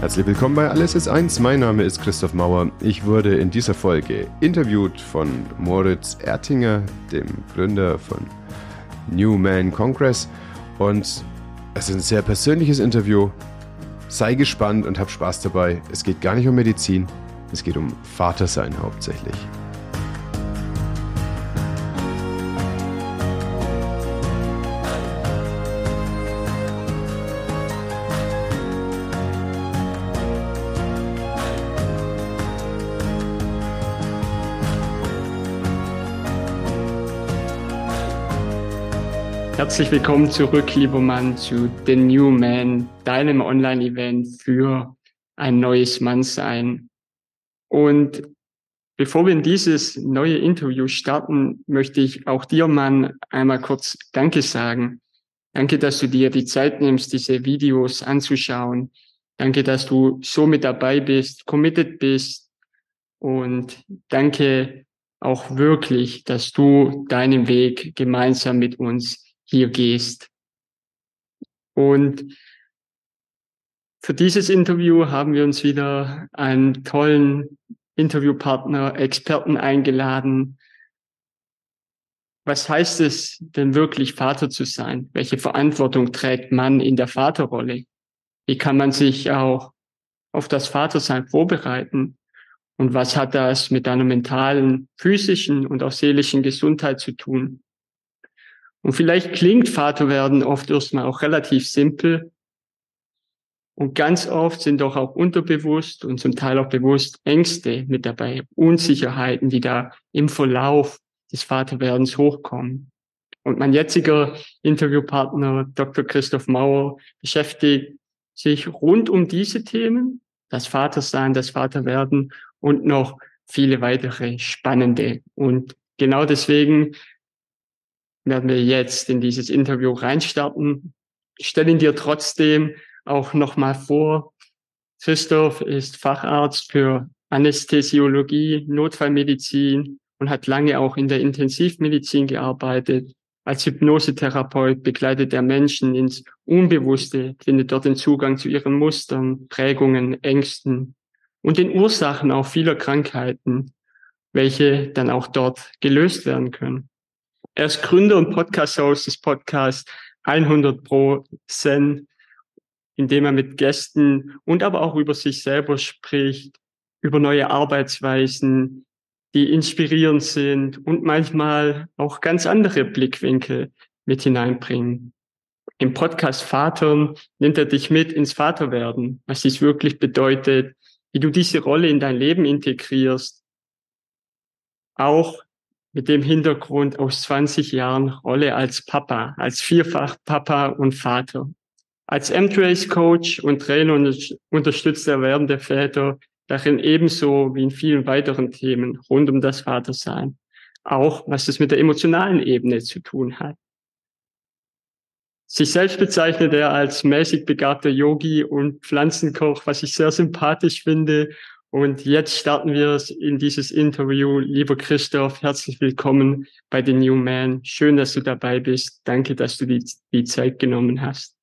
Herzlich willkommen bei Alles ist eins. Mein Name ist Christoph Mauer. Ich wurde in dieser Folge interviewt von Moritz Ertinger, dem Gründer von New Man Congress. Und es ist ein sehr persönliches Interview. Sei gespannt und hab Spaß dabei. Es geht gar nicht um Medizin, es geht um Vatersein hauptsächlich. Herzlich willkommen zurück, lieber Mann, zu The New Man, deinem Online-Event für ein neues Mannsein. Und bevor wir in dieses neue Interview starten, möchte ich auch dir, Mann, einmal kurz Danke sagen. Danke, dass du dir die Zeit nimmst, diese Videos anzuschauen. Danke, dass du so mit dabei bist, committed bist. Und danke auch wirklich, dass du deinen Weg gemeinsam mit uns hier gehst. Und für dieses Interview haben wir uns wieder einen tollen Interviewpartner, Experten eingeladen. Was heißt es denn wirklich, Vater zu sein? Welche Verantwortung trägt man in der Vaterrolle? Wie kann man sich auch auf das Vatersein vorbereiten? Und was hat das mit deiner mentalen, physischen und auch seelischen Gesundheit zu tun? Und vielleicht klingt Vaterwerden oft erstmal auch relativ simpel. Und ganz oft sind doch auch unterbewusst und zum Teil auch bewusst Ängste mit dabei, Unsicherheiten, die da im Verlauf des Vaterwerdens hochkommen. Und mein jetziger Interviewpartner, Dr. Christoph Mauer, beschäftigt sich rund um diese Themen, das Vatersein, das Vaterwerden und noch viele weitere spannende. Und genau deswegen werden wir jetzt in dieses Interview reinstarten. Ich stelle ihn dir trotzdem auch nochmal vor. Christoph ist Facharzt für Anästhesiologie, Notfallmedizin und hat lange auch in der Intensivmedizin gearbeitet. Als Hypnosetherapeut begleitet er Menschen ins Unbewusste, findet dort den Zugang zu ihren Mustern, Prägungen, Ängsten und den Ursachen auch vieler Krankheiten, welche dann auch dort gelöst werden können. Er ist Gründer und Podcast-Host des Podcasts 100 Pro Zen, in dem er mit Gästen und aber auch über sich selber spricht, über neue Arbeitsweisen, die inspirierend sind und manchmal auch ganz andere Blickwinkel mit hineinbringen. Im Podcast Vatern nimmt er dich mit ins Vaterwerden, was dies wirklich bedeutet, wie du diese Rolle in dein Leben integrierst, auch mit dem Hintergrund aus 20 Jahren Rolle als Papa, als vierfach Papa und Vater. Als M-Trace Coach und Trainer unterstützt er werdende Väter darin ebenso wie in vielen weiteren Themen rund um das Vatersein. Auch was es mit der emotionalen Ebene zu tun hat. Sich selbst bezeichnet er als mäßig begabter Yogi und Pflanzenkoch, was ich sehr sympathisch finde und jetzt starten wir in dieses Interview. Lieber Christoph, herzlich willkommen bei The New Man. Schön, dass du dabei bist. Danke, dass du die, die Zeit genommen hast.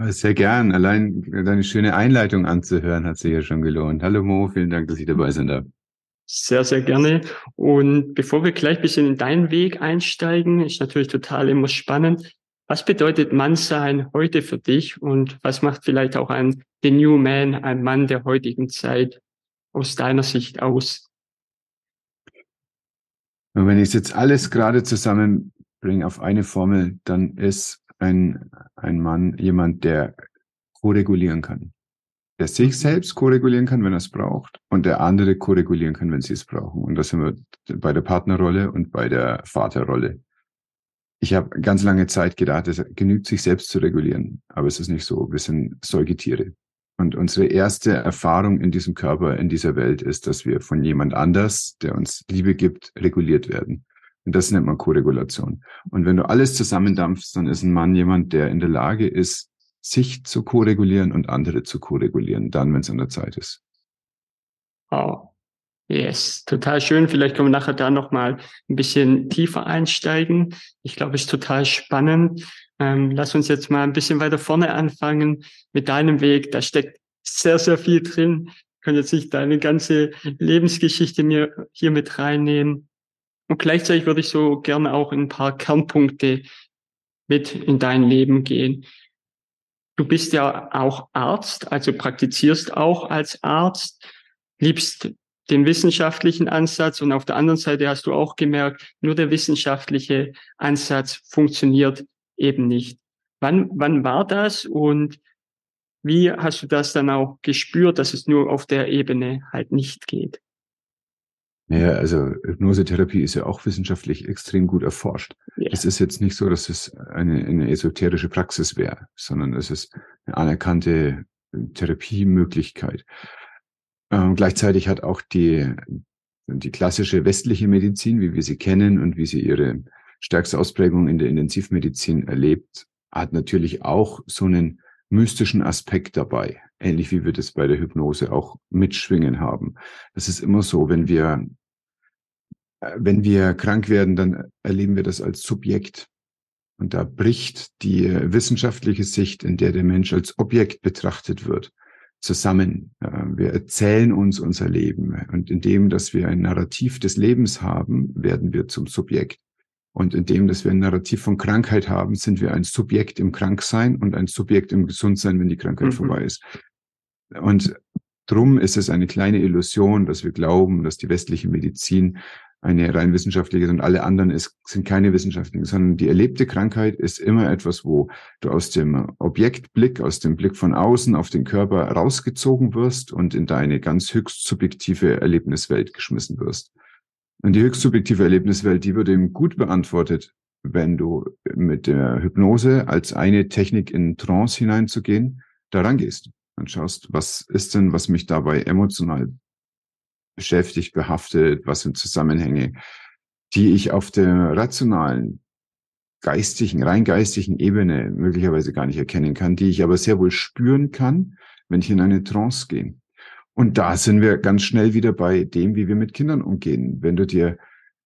Sehr gern. Allein deine schöne Einleitung anzuhören hat sich ja schon gelohnt. Hallo Mo, vielen Dank, dass ich dabei sein darf. Sehr, sehr gerne. Und bevor wir gleich ein bisschen in deinen Weg einsteigen, ist natürlich total immer spannend. Was bedeutet Mannsein heute für dich und was macht vielleicht auch ein The New Man, ein Mann der heutigen Zeit aus deiner Sicht aus? Und wenn ich jetzt alles gerade zusammenbringe auf eine Formel, dann ist ein, ein Mann jemand, der koregulieren kann. Der sich mhm. selbst koregulieren kann, wenn er es braucht, und der andere koregulieren kann, wenn sie es brauchen. Und das sind wir bei der Partnerrolle und bei der Vaterrolle ich habe ganz lange Zeit gedacht, es genügt sich selbst zu regulieren. Aber es ist nicht so. Wir sind Säugetiere. Und unsere erste Erfahrung in diesem Körper, in dieser Welt ist, dass wir von jemand anders, der uns Liebe gibt, reguliert werden. Und das nennt man Koregulation. Und wenn du alles zusammendampfst, dann ist ein Mann jemand, der in der Lage ist, sich zu koregulieren und andere zu koregulieren, dann, wenn es an der Zeit ist. Wow. Yes, total schön. Vielleicht können wir nachher da nochmal ein bisschen tiefer einsteigen. Ich glaube, es ist total spannend. Ähm, lass uns jetzt mal ein bisschen weiter vorne anfangen mit deinem Weg. Da steckt sehr, sehr viel drin. Ich kann jetzt nicht deine ganze Lebensgeschichte mir hier mit reinnehmen. Und gleichzeitig würde ich so gerne auch ein paar Kernpunkte mit in dein Leben gehen. Du bist ja auch Arzt, also praktizierst auch als Arzt, liebst den wissenschaftlichen Ansatz und auf der anderen Seite hast du auch gemerkt, nur der wissenschaftliche Ansatz funktioniert eben nicht. Wann, wann war das und wie hast du das dann auch gespürt, dass es nur auf der Ebene halt nicht geht? Naja, also Hypnosetherapie ist ja auch wissenschaftlich extrem gut erforscht. Ja. Es ist jetzt nicht so, dass es eine, eine esoterische Praxis wäre, sondern es ist eine anerkannte Therapiemöglichkeit. Ähm, gleichzeitig hat auch die, die klassische westliche Medizin, wie wir sie kennen und wie sie ihre stärkste Ausprägung in der Intensivmedizin erlebt, hat natürlich auch so einen mystischen Aspekt dabei, ähnlich wie wir das bei der Hypnose auch mitschwingen haben. Das ist immer so, wenn wir, äh, wenn wir krank werden, dann erleben wir das als Subjekt. Und da bricht die wissenschaftliche Sicht, in der der Mensch als Objekt betrachtet wird, zusammen. Wir erzählen uns unser Leben. Und indem, dass wir ein Narrativ des Lebens haben, werden wir zum Subjekt. Und indem, dass wir ein Narrativ von Krankheit haben, sind wir ein Subjekt im Kranksein und ein Subjekt im Gesundsein, wenn die Krankheit mhm. vorbei ist. Und drum ist es eine kleine Illusion, dass wir glauben, dass die westliche Medizin eine rein wissenschaftliche und alle anderen ist, sind keine wissenschaftlichen, sondern die erlebte Krankheit ist immer etwas, wo du aus dem Objektblick, aus dem Blick von außen auf den Körper rausgezogen wirst und in deine ganz höchst subjektive Erlebniswelt geschmissen wirst. Und die höchst subjektive Erlebniswelt, die wird eben gut beantwortet, wenn du mit der Hypnose als eine Technik in Trance hineinzugehen, daran gehst und schaust, was ist denn, was mich dabei emotional beschäftigt, behaftet, was sind Zusammenhänge, die ich auf der rationalen, geistigen, rein geistigen Ebene möglicherweise gar nicht erkennen kann, die ich aber sehr wohl spüren kann, wenn ich in eine Trance gehe. Und da sind wir ganz schnell wieder bei dem, wie wir mit Kindern umgehen. Wenn du dir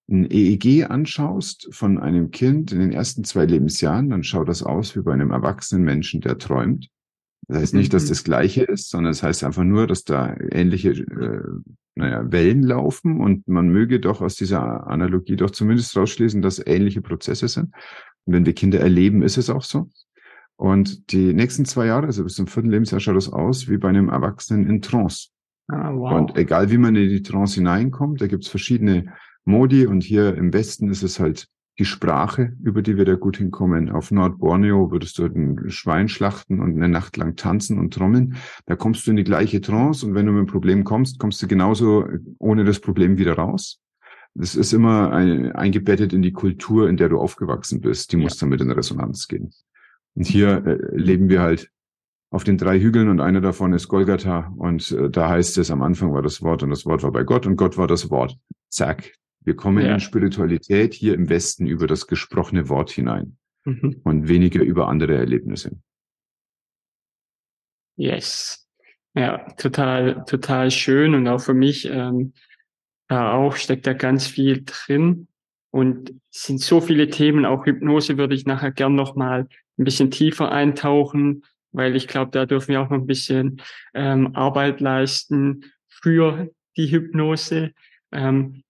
ein EEG anschaust von einem Kind in den ersten zwei Lebensjahren, dann schaut das aus wie bei einem erwachsenen Menschen, der träumt. Das heißt nicht, dass mhm. das Gleiche ist, sondern es das heißt einfach nur, dass da ähnliche äh, naja, Wellen laufen und man möge doch aus dieser Analogie doch zumindest rausschließen, dass ähnliche Prozesse sind. Und wenn wir Kinder erleben, ist es auch so. Und die nächsten zwei Jahre, also bis zum vierten Lebensjahr, schaut das aus wie bei einem Erwachsenen in Trance. Ah, wow. Und egal wie man in die Trance hineinkommt, da gibt's verschiedene Modi und hier im Westen ist es halt die Sprache, über die wir da gut hinkommen. Auf Nordborneo würdest du ein Schwein schlachten und eine Nacht lang tanzen und trommeln. Da kommst du in die gleiche Trance und wenn du mit einem Problem kommst, kommst du genauso ohne das Problem wieder raus. Das ist immer ein, eingebettet in die Kultur, in der du aufgewachsen bist. Die muss damit in Resonanz gehen. Und hier äh, leben wir halt auf den drei Hügeln und einer davon ist Golgatha und äh, da heißt es, am Anfang war das Wort und das Wort war bei Gott und Gott war das Wort. Zack, wir kommen ja. in Spiritualität hier im Westen über das gesprochene Wort hinein mhm. und weniger über andere Erlebnisse. Yes. Ja, total, total schön und auch für mich, ähm, da auch steckt da ganz viel drin und es sind so viele Themen, auch Hypnose würde ich nachher gern noch mal ein bisschen tiefer eintauchen, weil ich glaube, da dürfen wir auch noch ein bisschen ähm, Arbeit leisten für die Hypnose. Ähm,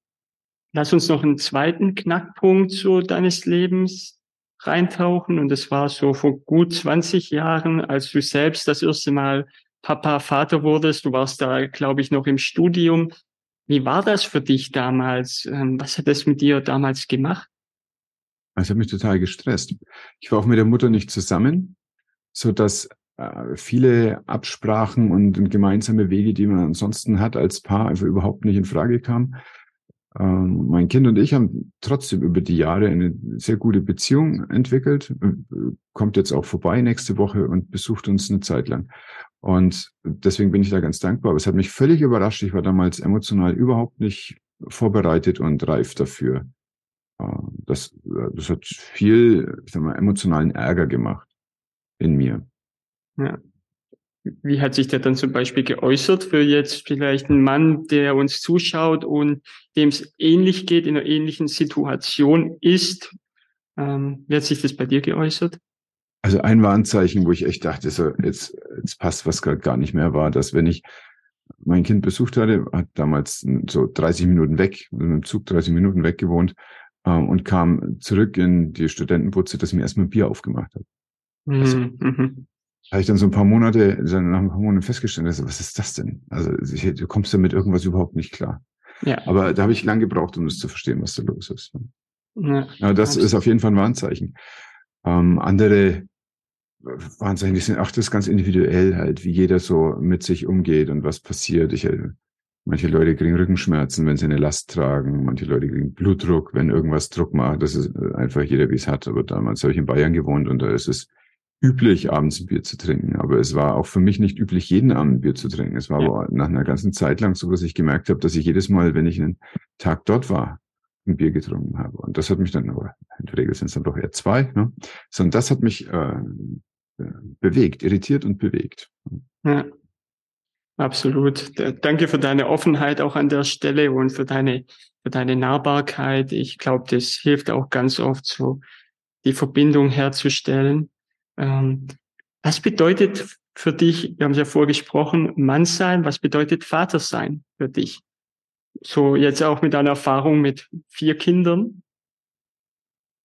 Lass uns noch einen zweiten Knackpunkt so deines Lebens reintauchen. Und das war so vor gut 20 Jahren, als du selbst das erste Mal Papa, Vater wurdest. Du warst da, glaube ich, noch im Studium. Wie war das für dich damals? Ähm, was hat das mit dir damals gemacht? Es hat mich total gestresst. Ich war auch mit der Mutter nicht zusammen, so dass äh, viele Absprachen und gemeinsame Wege, die man ansonsten hat als Paar, einfach überhaupt nicht in Frage kamen. Ähm, mein Kind und ich haben trotzdem über die Jahre eine sehr gute Beziehung entwickelt, kommt jetzt auch vorbei nächste Woche und besucht uns eine Zeit lang. Und deswegen bin ich da ganz dankbar. Aber es hat mich völlig überrascht. Ich war damals emotional überhaupt nicht vorbereitet und reif dafür. Äh, das, das hat viel, ich sag mal, emotionalen Ärger gemacht in mir. Ja. Wie hat sich der dann zum Beispiel geäußert für jetzt vielleicht einen Mann, der uns zuschaut und dem es ähnlich geht, in einer ähnlichen Situation ist? Ähm, wie hat sich das bei dir geäußert? Also ein Warnzeichen, wo ich echt dachte, so jetzt, jetzt passt was gerade gar nicht mehr, war, dass wenn ich mein Kind besucht hatte, hat damals so 30 Minuten weg, mit dem Zug 30 Minuten weg gewohnt ähm, und kam zurück in die Studentenputze, dass ich mir erstmal ein Bier aufgemacht habe. Mhm. Also, mhm. Habe ich dann so ein paar Monate, nach ein paar Monaten festgestellt, also, was ist das denn? Also du kommst damit irgendwas überhaupt nicht klar. Ja. Aber da habe ich lang gebraucht, um das zu verstehen, was da los ist. Ja, Aber das ist auf jeden Fall ein Warnzeichen. Ähm, andere Warnzeichen, die sind, ach, das ist ganz individuell halt, wie jeder so mit sich umgeht und was passiert. Ich, äh, manche Leute kriegen Rückenschmerzen, wenn sie eine Last tragen. Manche Leute kriegen Blutdruck, wenn irgendwas Druck macht. Das ist äh, einfach jeder, wie es hat. Aber damals habe ich in Bayern gewohnt und da ist es üblich, abends ein Bier zu trinken. Aber es war auch für mich nicht üblich, jeden Abend ein Bier zu trinken. Es war ja. aber nach einer ganzen Zeit lang so, dass ich gemerkt habe, dass ich jedes Mal, wenn ich einen Tag dort war, ein Bier getrunken habe. Und das hat mich dann, aber in der Regel sind es dann doch eher zwei, ne? So, und das hat mich äh, bewegt, irritiert und bewegt. Ja, absolut. Danke für deine Offenheit auch an der Stelle und für deine, für deine Nahbarkeit. Ich glaube, das hilft auch ganz oft so, die Verbindung herzustellen. Ähm, was bedeutet für dich, wir haben es ja vorgesprochen, Mann sein, was bedeutet Vater sein für dich? So jetzt auch mit deiner Erfahrung mit vier Kindern?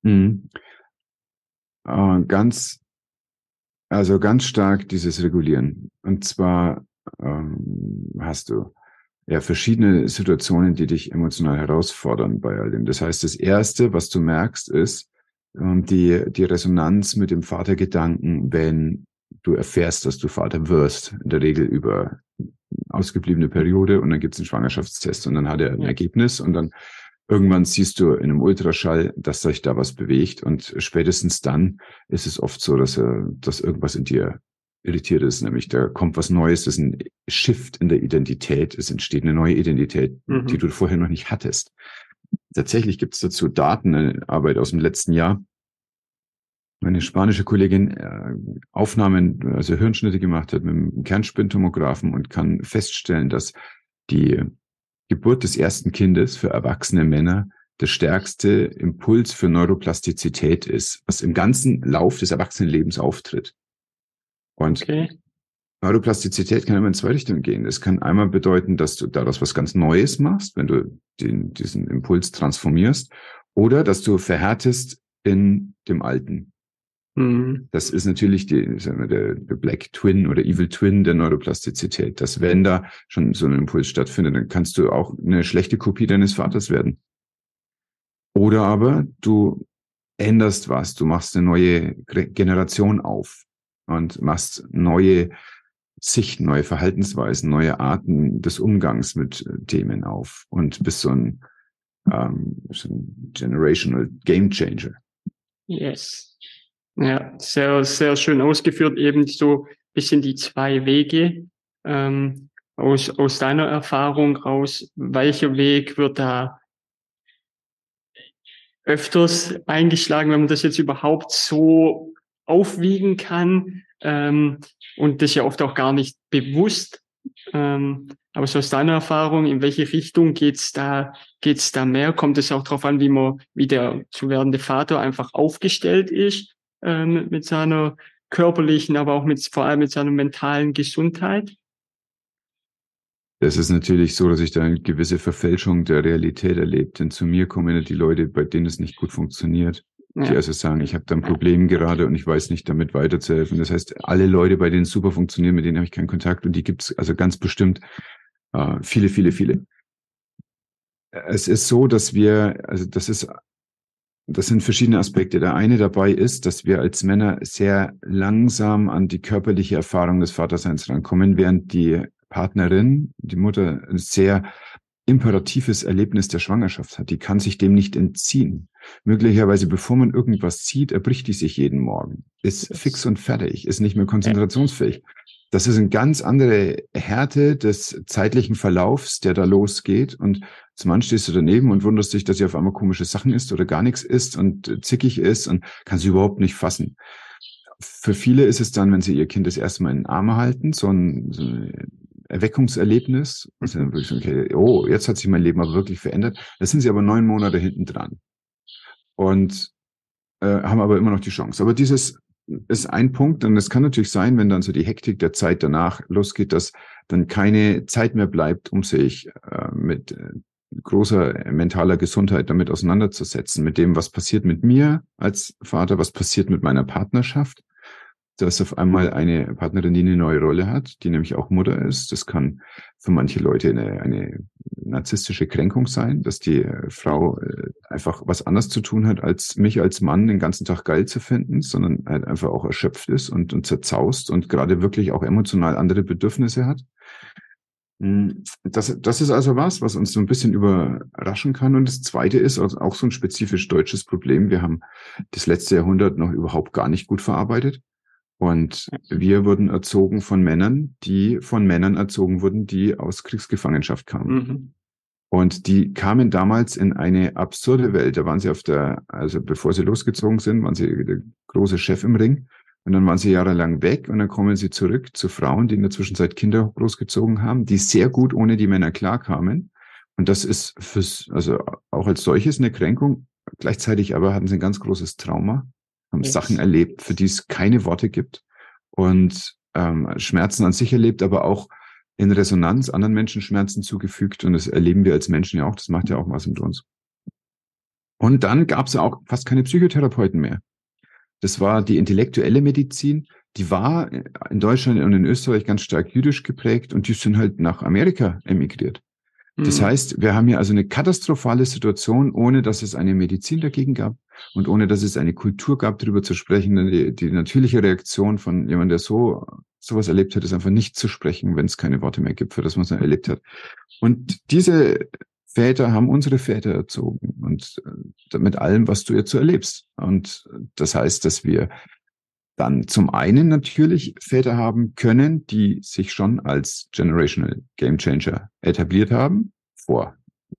Mhm. Äh, ganz, also ganz stark dieses Regulieren. Und zwar ähm, hast du ja verschiedene Situationen, die dich emotional herausfordern bei all dem. Das heißt, das erste, was du merkst, ist, die, die Resonanz mit dem Vatergedanken, wenn du erfährst, dass du Vater wirst, in der Regel über ausgebliebene Periode und dann gibt es einen Schwangerschaftstest und dann hat er ein. Ergebnis und dann irgendwann siehst du in einem Ultraschall, dass sich da was bewegt und spätestens dann ist es oft so, dass, er, dass irgendwas in dir irritiert ist, nämlich da kommt was Neues, das ist ein Shift in der Identität, es entsteht eine neue Identität, mhm. die du vorher noch nicht hattest. Tatsächlich gibt es dazu Daten, eine Arbeit aus dem letzten Jahr. Meine spanische Kollegin äh, Aufnahmen, also Hirnschnitte gemacht hat mit einem Kernspintomographen und kann feststellen, dass die Geburt des ersten Kindes für erwachsene Männer der stärkste Impuls für Neuroplastizität ist, was im ganzen Lauf des Erwachsenenlebens auftritt. Und okay. Neuroplastizität kann immer in zwei Richtungen gehen. Es kann einmal bedeuten, dass du daraus was ganz Neues machst, wenn du den, diesen Impuls transformierst, oder dass du verhärtest in dem Alten. Mhm. Das ist natürlich die, sagen wir, der, der Black Twin oder Evil Twin der Neuroplastizität. Dass wenn da schon so ein Impuls stattfindet, dann kannst du auch eine schlechte Kopie deines Vaters werden. Oder aber du änderst was, du machst eine neue Generation auf und machst neue Sicht, neue Verhaltensweisen, neue Arten des Umgangs mit äh, Themen auf und bist so ein, ähm, so ein generational Game Changer. Yes. Ja, sehr, sehr schön ausgeführt, eben so bisschen die zwei Wege ähm, aus, aus deiner Erfahrung raus. Welcher Weg wird da öfters eingeschlagen, wenn man das jetzt überhaupt so aufwiegen kann? Ähm, und das ja oft auch gar nicht bewusst. Ähm, aber so aus deiner Erfahrung, in welche Richtung geht's da, geht's da mehr? Kommt es auch darauf an, wie man, wie der zu werdende Vater einfach aufgestellt ist, ähm, mit seiner körperlichen, aber auch mit, vor allem mit seiner mentalen Gesundheit? Das ist natürlich so, dass ich da eine gewisse Verfälschung der Realität erlebt. Denn zu mir kommen die Leute, bei denen es nicht gut funktioniert die also sagen, ich habe da ein Problem gerade und ich weiß nicht, damit weiterzuhelfen. Das heißt, alle Leute, bei denen es super funktionieren, mit denen habe ich keinen Kontakt und die gibt es also ganz bestimmt äh, viele, viele, viele. Es ist so, dass wir, also das ist, das sind verschiedene Aspekte. Der eine dabei ist, dass wir als Männer sehr langsam an die körperliche Erfahrung des Vaterseins rankommen, während die Partnerin, die Mutter, sehr imperatives Erlebnis der Schwangerschaft hat. Die kann sich dem nicht entziehen. Möglicherweise, bevor man irgendwas sieht, erbricht die sich jeden Morgen. Ist fix und fertig, ist nicht mehr konzentrationsfähig. Das ist eine ganz andere Härte des zeitlichen Verlaufs, der da losgeht. Und zum einen stehst du daneben und wunderst dich, dass sie auf einmal komische Sachen isst oder gar nichts isst und zickig ist und kann sie überhaupt nicht fassen. Für viele ist es dann, wenn sie ihr Kind das erste Mal in den Arme halten, so ein, so ein Erweckungserlebnis. Und dann wirklich, okay, oh, jetzt hat sich mein Leben aber wirklich verändert. Da sind sie aber neun Monate hinten dran. Und äh, haben aber immer noch die Chance. Aber dieses ist ein Punkt. Und es kann natürlich sein, wenn dann so die Hektik der Zeit danach losgeht, dass dann keine Zeit mehr bleibt, um sich äh, mit äh, großer mentaler Gesundheit damit auseinanderzusetzen, mit dem, was passiert mit mir als Vater, was passiert mit meiner Partnerschaft. Da ist auf einmal eine Partnerin, die eine neue Rolle hat, die nämlich auch Mutter ist. Das kann für manche Leute eine, eine narzisstische Kränkung sein, dass die äh, Frau äh, einfach was anderes zu tun hat, als mich als Mann den ganzen Tag geil zu finden, sondern halt einfach auch erschöpft ist und, und zerzaust und gerade wirklich auch emotional andere Bedürfnisse hat. Hm, das, das ist also was, was uns so ein bisschen überraschen kann. Und das Zweite ist auch so ein spezifisch deutsches Problem. Wir haben das letzte Jahrhundert noch überhaupt gar nicht gut verarbeitet. Und wir wurden erzogen von Männern, die von Männern erzogen wurden, die aus Kriegsgefangenschaft kamen. Mhm. Und die kamen damals in eine absurde Welt. Da waren sie auf der, also bevor sie losgezogen sind, waren sie der große Chef im Ring. Und dann waren sie jahrelang weg und dann kommen sie zurück zu Frauen, die in der Zwischenzeit Kinder großgezogen haben, die sehr gut ohne die Männer klarkamen. Und das ist fürs, also auch als solches eine Kränkung. Gleichzeitig aber hatten sie ein ganz großes Trauma, haben yes. Sachen erlebt, für die es keine Worte gibt und ähm, Schmerzen an sich erlebt, aber auch in Resonanz anderen Menschen Schmerzen zugefügt. Und das erleben wir als Menschen ja auch. Das macht ja auch was mit uns. Und dann gab es ja auch fast keine Psychotherapeuten mehr. Das war die intellektuelle Medizin. Die war in Deutschland und in Österreich ganz stark jüdisch geprägt und die sind halt nach Amerika emigriert. Das mhm. heißt, wir haben hier also eine katastrophale Situation, ohne dass es eine Medizin dagegen gab und ohne dass es eine Kultur gab, darüber zu sprechen. Die, die natürliche Reaktion von jemandem, der so sowas erlebt hat, ist einfach nicht zu sprechen, wenn es keine Worte mehr gibt für das, was er erlebt hat. Und diese Väter haben unsere Väter erzogen und äh, mit allem, was du jetzt so erlebst. Und das heißt, dass wir dann zum einen natürlich Väter haben können, die sich schon als Generational Game Changer etabliert haben, vor,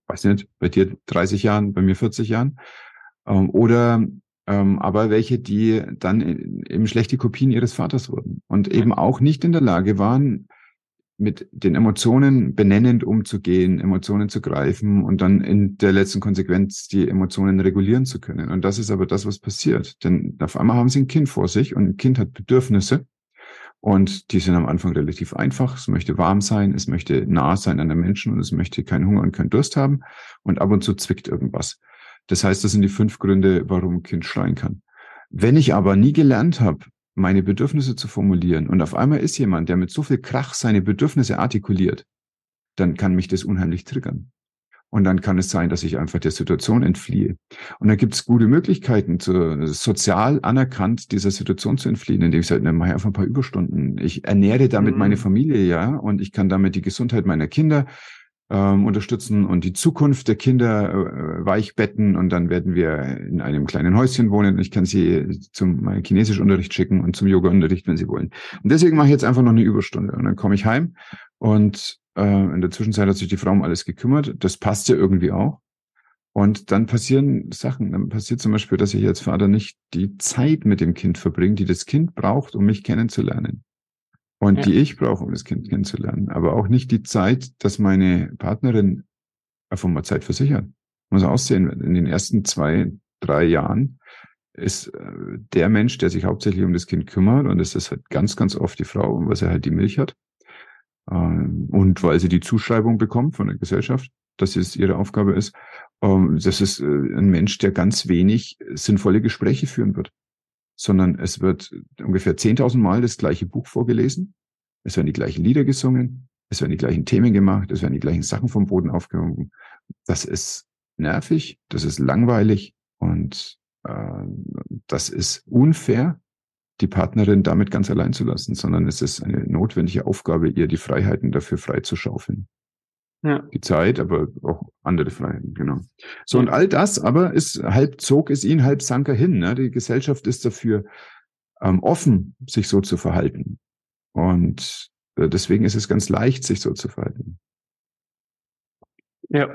weiß nicht, bei dir 30 Jahren, bei mir 40 Jahren, ähm, oder ähm, aber welche, die dann eben schlechte Kopien ihres Vaters wurden und eben auch nicht in der Lage waren, mit den Emotionen benennend umzugehen, Emotionen zu greifen und dann in der letzten Konsequenz die Emotionen regulieren zu können. Und das ist aber das, was passiert. Denn auf einmal haben sie ein Kind vor sich und ein Kind hat Bedürfnisse und die sind am Anfang relativ einfach. Es möchte warm sein, es möchte nah sein an den Menschen und es möchte keinen Hunger und keinen Durst haben und ab und zu zwickt irgendwas. Das heißt, das sind die fünf Gründe, warum ein Kind schreien kann. Wenn ich aber nie gelernt habe, meine Bedürfnisse zu formulieren und auf einmal ist jemand, der mit so viel Krach seine Bedürfnisse artikuliert, dann kann mich das unheimlich triggern. Und dann kann es sein, dass ich einfach der Situation entfliehe. Und da gibt es gute Möglichkeiten, zu, sozial anerkannt dieser Situation zu entfliehen, indem ich sage, dann mache ich einfach ein paar Überstunden. Ich ernähre damit mhm. meine Familie, ja, und ich kann damit die Gesundheit meiner Kinder ähm, unterstützen und die Zukunft der Kinder äh, weichbetten und dann werden wir in einem kleinen Häuschen wohnen ich kann sie zum Chinesischunterricht schicken und zum Yoga-Unterricht, wenn sie wollen. Und deswegen mache ich jetzt einfach noch eine Überstunde und dann komme ich heim und äh, in der Zwischenzeit hat sich die Frau um alles gekümmert. Das passt ja irgendwie auch. Und dann passieren Sachen. Dann passiert zum Beispiel, dass ich als Vater nicht die Zeit mit dem Kind verbringe, die das Kind braucht, um mich kennenzulernen und ja. die ich brauche, um das Kind kennenzulernen. Aber auch nicht die Zeit, dass meine Partnerin einfach mal Zeit versichert. Muss aussehen, in den ersten zwei, drei Jahren ist äh, der Mensch, der sich hauptsächlich um das Kind kümmert, und es ist halt ganz, ganz oft die Frau, weil sie halt die Milch hat. Ähm, und weil sie die Zuschreibung bekommt von der Gesellschaft, dass es ihre Aufgabe ist. Ähm, das ist äh, ein Mensch, der ganz wenig sinnvolle Gespräche führen wird sondern es wird ungefähr 10.000 Mal das gleiche Buch vorgelesen. Es werden die gleichen Lieder gesungen. Es werden die gleichen Themen gemacht. Es werden die gleichen Sachen vom Boden aufgehoben. Das ist nervig. Das ist langweilig. Und äh, das ist unfair, die Partnerin damit ganz allein zu lassen, sondern es ist eine notwendige Aufgabe, ihr die Freiheiten dafür freizuschaufeln ja. die Zeit, aber auch andere Freiheiten, genau. So, ja. und all das aber ist, halb zog es ihn, halb sank er hin. Ne? Die Gesellschaft ist dafür ähm, offen, sich so zu verhalten. Und äh, deswegen ist es ganz leicht, sich so zu verhalten. Ja,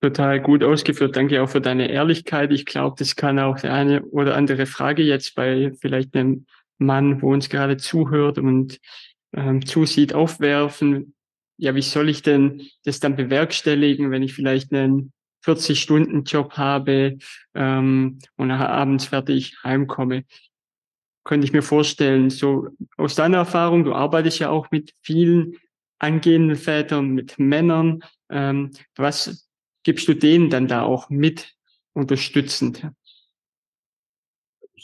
total gut ausgeführt. Danke auch für deine Ehrlichkeit. Ich glaube, das kann auch eine oder andere Frage jetzt bei vielleicht einem Mann, wo uns gerade zuhört und ähm, zusieht, aufwerfen ja, wie soll ich denn das dann bewerkstelligen, wenn ich vielleicht einen 40-Stunden-Job habe ähm, und abends fertig heimkomme? könnte ich mir vorstellen, so aus deiner Erfahrung, du arbeitest ja auch mit vielen angehenden Vätern, mit Männern. Ähm, was gibst du denen dann da auch mit unterstützend?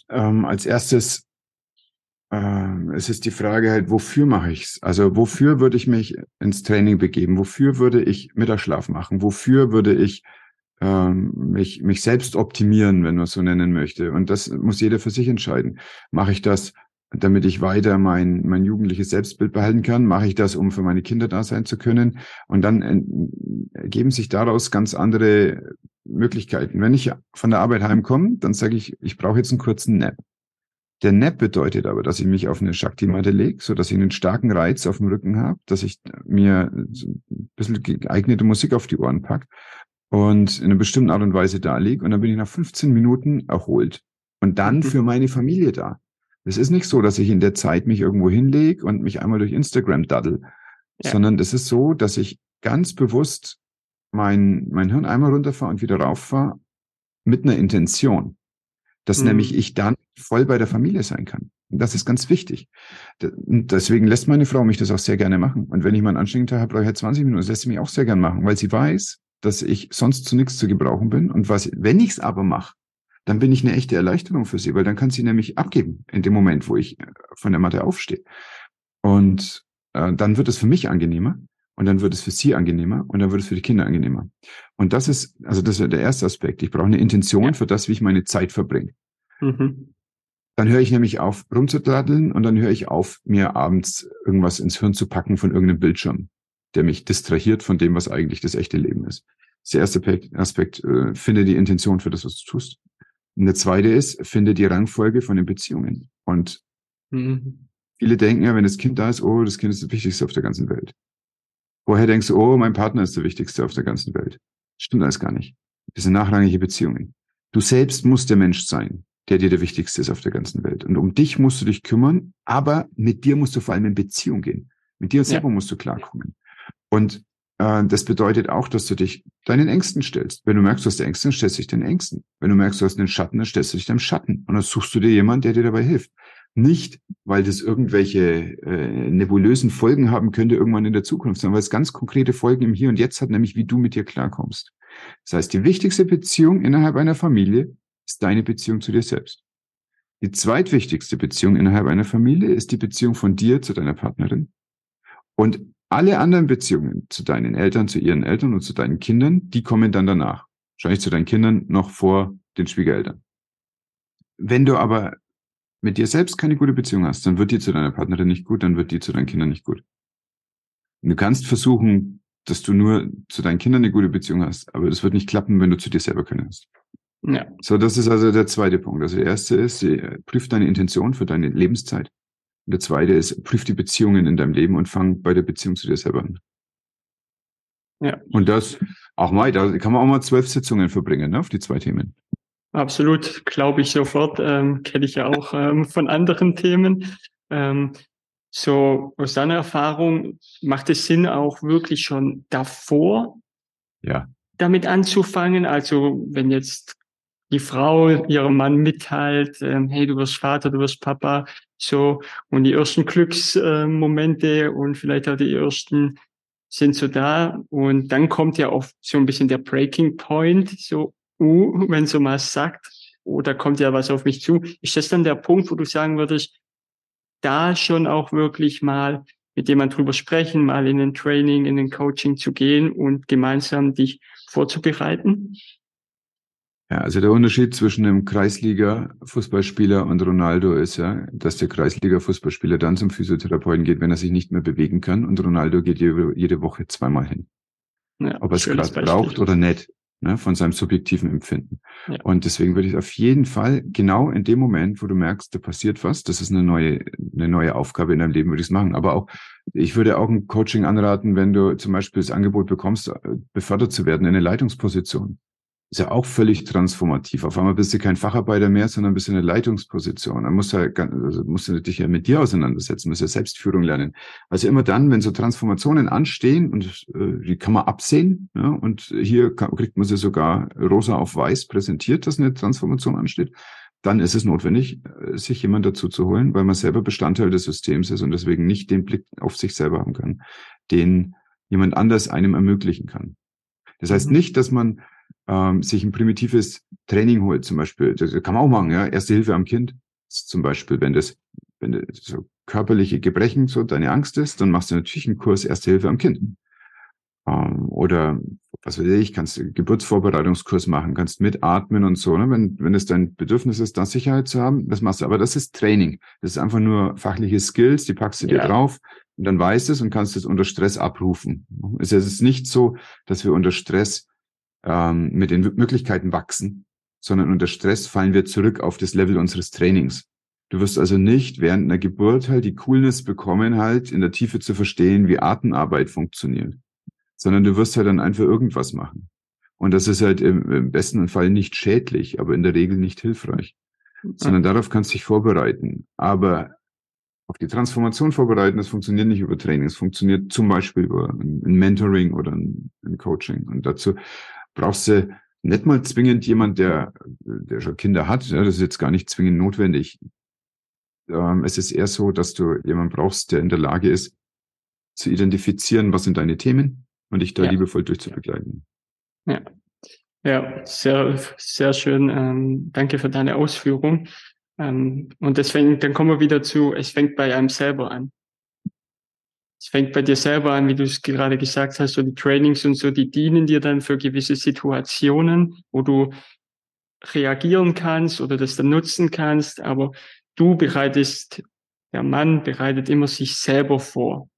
Ähm, als erstes, ähm, es ist die Frage halt, wofür mache ich's? Also wofür würde ich mich ins Training begeben? Wofür würde ich Mittagsschlaf machen? Wofür würde ich ähm, mich, mich selbst optimieren, wenn man es so nennen möchte? Und das muss jeder für sich entscheiden. Mache ich das damit ich weiter mein, mein jugendliches Selbstbild behalten kann, mache ich das, um für meine Kinder da sein zu können. Und dann ergeben sich daraus ganz andere Möglichkeiten. Wenn ich von der Arbeit heimkomme, dann sage ich, ich brauche jetzt einen kurzen Nap. Der Nap bedeutet aber, dass ich mich auf eine Shakti-Matte lege, so dass ich einen starken Reiz auf dem Rücken habe, dass ich mir ein bisschen geeignete Musik auf die Ohren pack und in einer bestimmten Art und Weise da liege. Und dann bin ich nach 15 Minuten erholt und dann mhm. für meine Familie da. Es ist nicht so, dass ich in der Zeit mich irgendwo hinlege und mich einmal durch Instagram daddel, ja. sondern es ist so, dass ich ganz bewusst mein, mein Hirn einmal runterfahre und wieder rauffahre mit einer Intention, dass mhm. nämlich ich dann voll bei der Familie sein kann. Und das ist ganz wichtig. Deswegen lässt meine Frau mich das auch sehr gerne machen. Und wenn ich mal einen anstrengenden Tag habe, brauche ich halt 20 Minuten. Das lässt sie mich auch sehr gerne machen, weil sie weiß, dass ich sonst zu nichts zu gebrauchen bin. Und was, wenn ich es aber mache, dann bin ich eine echte Erleichterung für sie, weil dann kann sie nämlich abgeben in dem Moment, wo ich äh, von der Matte aufstehe. Und äh, dann wird es für mich angenehmer und dann wird es für sie angenehmer und dann wird es für die Kinder angenehmer. Und das ist, also das ist der erste Aspekt. Ich brauche eine Intention ja. für das, wie ich meine Zeit verbringe. Mhm. Dann höre ich nämlich auf, rumzudaddeln und dann höre ich auf, mir abends irgendwas ins Hirn zu packen von irgendeinem Bildschirm, der mich distrahiert von dem, was eigentlich das echte Leben ist. Der erste Aspekt, äh, finde die Intention für das, was du tust. Und der zweite ist, finde die Rangfolge von den Beziehungen. Und mhm. viele denken ja, wenn das Kind da ist, oh, das Kind ist das Wichtigste auf der ganzen Welt. Woher denkst du, oh, mein Partner ist der Wichtigste auf der ganzen Welt? Stimmt alles gar nicht. Das sind nachrangige Beziehungen. Du selbst musst der Mensch sein, der dir der Wichtigste ist auf der ganzen Welt. Und um dich musst du dich kümmern, aber mit dir musst du vor allem in Beziehung gehen. Mit dir selber ja. musst du klarkommen. Und äh, das bedeutet auch, dass du dich deinen Ängsten stellst. Wenn du merkst, du hast Ängste, dann stellst du dich den Ängsten. Wenn du merkst, du hast einen Schatten, dann stellst du dich deinem Schatten. Und dann suchst du dir jemanden, der dir dabei hilft. Nicht, weil das irgendwelche äh, nebulösen Folgen haben könnte irgendwann in der Zukunft, sondern weil es ganz konkrete Folgen im Hier und Jetzt hat, nämlich wie du mit dir klarkommst. Das heißt, die wichtigste Beziehung innerhalb einer Familie ist deine Beziehung zu dir selbst. Die zweitwichtigste Beziehung innerhalb einer Familie ist die Beziehung von dir zu deiner Partnerin. Und alle anderen Beziehungen zu deinen Eltern, zu ihren Eltern und zu deinen Kindern, die kommen dann danach. Wahrscheinlich zu deinen Kindern noch vor den Schwiegereltern. Wenn du aber mit dir selbst keine gute Beziehung hast, dann wird die zu deiner Partnerin nicht gut, dann wird die zu deinen Kindern nicht gut. Und du kannst versuchen, dass du nur zu deinen Kindern eine gute Beziehung hast, aber das wird nicht klappen, wenn du zu dir selber keine hast. Ja. So, das ist also der zweite Punkt. Also der erste ist, prüf deine Intention für deine Lebenszeit. Und der zweite ist, prüf die Beziehungen in deinem Leben und fang bei der Beziehung zu dir selber an. Ja. Und das auch mal, da kann man auch mal zwölf Sitzungen verbringen, ne, auf die zwei Themen. Absolut, glaube ich sofort. Ähm, Kenne ich ja auch ähm, von anderen Themen. Ähm, so aus deiner Erfahrung macht es Sinn, auch wirklich schon davor ja. damit anzufangen. Also wenn jetzt die Frau ihrem Mann mitteilt, ähm, hey, du wirst Vater, du wirst Papa, so, und die ersten Glücksmomente äh, und vielleicht auch die ersten sind so da. Und dann kommt ja oft so ein bisschen der Breaking Point, so, uh, wenn so mal sagt, oh, da kommt ja was auf mich zu. Ist das dann der Punkt, wo du sagen würdest, da schon auch wirklich mal mit jemand drüber sprechen, mal in ein Training, in ein Coaching zu gehen und gemeinsam dich vorzubereiten? Ja, also der Unterschied zwischen einem Kreisliga-Fußballspieler und Ronaldo ist ja, dass der Kreisliga-Fußballspieler dann zum Physiotherapeuten geht, wenn er sich nicht mehr bewegen kann und Ronaldo geht jede, Woche zweimal hin. Ja, Ob er es gerade braucht oder nicht, ne, von seinem subjektiven Empfinden. Ja. Und deswegen würde ich auf jeden Fall genau in dem Moment, wo du merkst, da passiert was, das ist eine neue, eine neue Aufgabe in deinem Leben, würde ich es machen. Aber auch, ich würde auch ein Coaching anraten, wenn du zum Beispiel das Angebot bekommst, befördert zu werden in eine Leitungsposition ist ja auch völlig transformativ. Auf einmal bist du kein Facharbeiter mehr, sondern bist du in einer Leitungsposition. Dann musst du, halt, also musst du dich ja mit dir auseinandersetzen, musst ja Selbstführung lernen. Also immer dann, wenn so Transformationen anstehen und äh, die kann man absehen, ja, und hier kann, kriegt man sie sogar rosa auf weiß präsentiert, dass eine Transformation ansteht, dann ist es notwendig, äh, sich jemand dazu zu holen, weil man selber Bestandteil des Systems ist und deswegen nicht den Blick auf sich selber haben kann, den jemand anders einem ermöglichen kann. Das heißt mhm. nicht, dass man ähm, sich ein primitives Training holt, zum Beispiel. Das kann man auch machen, ja. Erste Hilfe am Kind. Zum Beispiel, wenn das, wenn das so körperliche Gebrechen so deine Angst ist, dann machst du natürlich einen Kurs Erste Hilfe am Kind. Ähm, oder was weiß ich, kannst du Geburtsvorbereitungskurs machen, kannst mitatmen und so, ne? wenn, wenn es dein Bedürfnis ist, da Sicherheit zu haben, das machst du. Aber das ist Training. Das ist einfach nur fachliche Skills, die packst du ja. dir drauf und dann weißt es und kannst es unter Stress abrufen. Es ist nicht so, dass wir unter Stress ähm, mit den Möglichkeiten wachsen, sondern unter Stress fallen wir zurück auf das Level unseres Trainings. Du wirst also nicht während einer Geburt halt die Coolness bekommen, halt in der Tiefe zu verstehen, wie Atemarbeit funktioniert sondern du wirst halt dann einfach irgendwas machen. Und das ist halt im, im besten Fall nicht schädlich, aber in der Regel nicht hilfreich. Sondern darauf kannst du dich vorbereiten. Aber auf die Transformation vorbereiten, das funktioniert nicht über Training. Es funktioniert zum Beispiel über ein Mentoring oder ein, ein Coaching. Und dazu brauchst du nicht mal zwingend jemand, der, der schon Kinder hat. Das ist jetzt gar nicht zwingend notwendig. Ähm, es ist eher so, dass du jemanden brauchst, der in der Lage ist, zu identifizieren, was sind deine Themen, und dich da ja. liebevoll durchzubegleiten. Ja. Ja, sehr, sehr schön. Ähm, danke für deine Ausführung. Ähm, und deswegen, dann kommen wir wieder zu, es fängt bei einem selber an. Es fängt bei dir selber an, wie du es gerade gesagt hast, so die Trainings und so, die dienen dir dann für gewisse Situationen, wo du reagieren kannst oder das dann nutzen kannst, aber du bereitest, der Mann bereitet immer sich selber vor.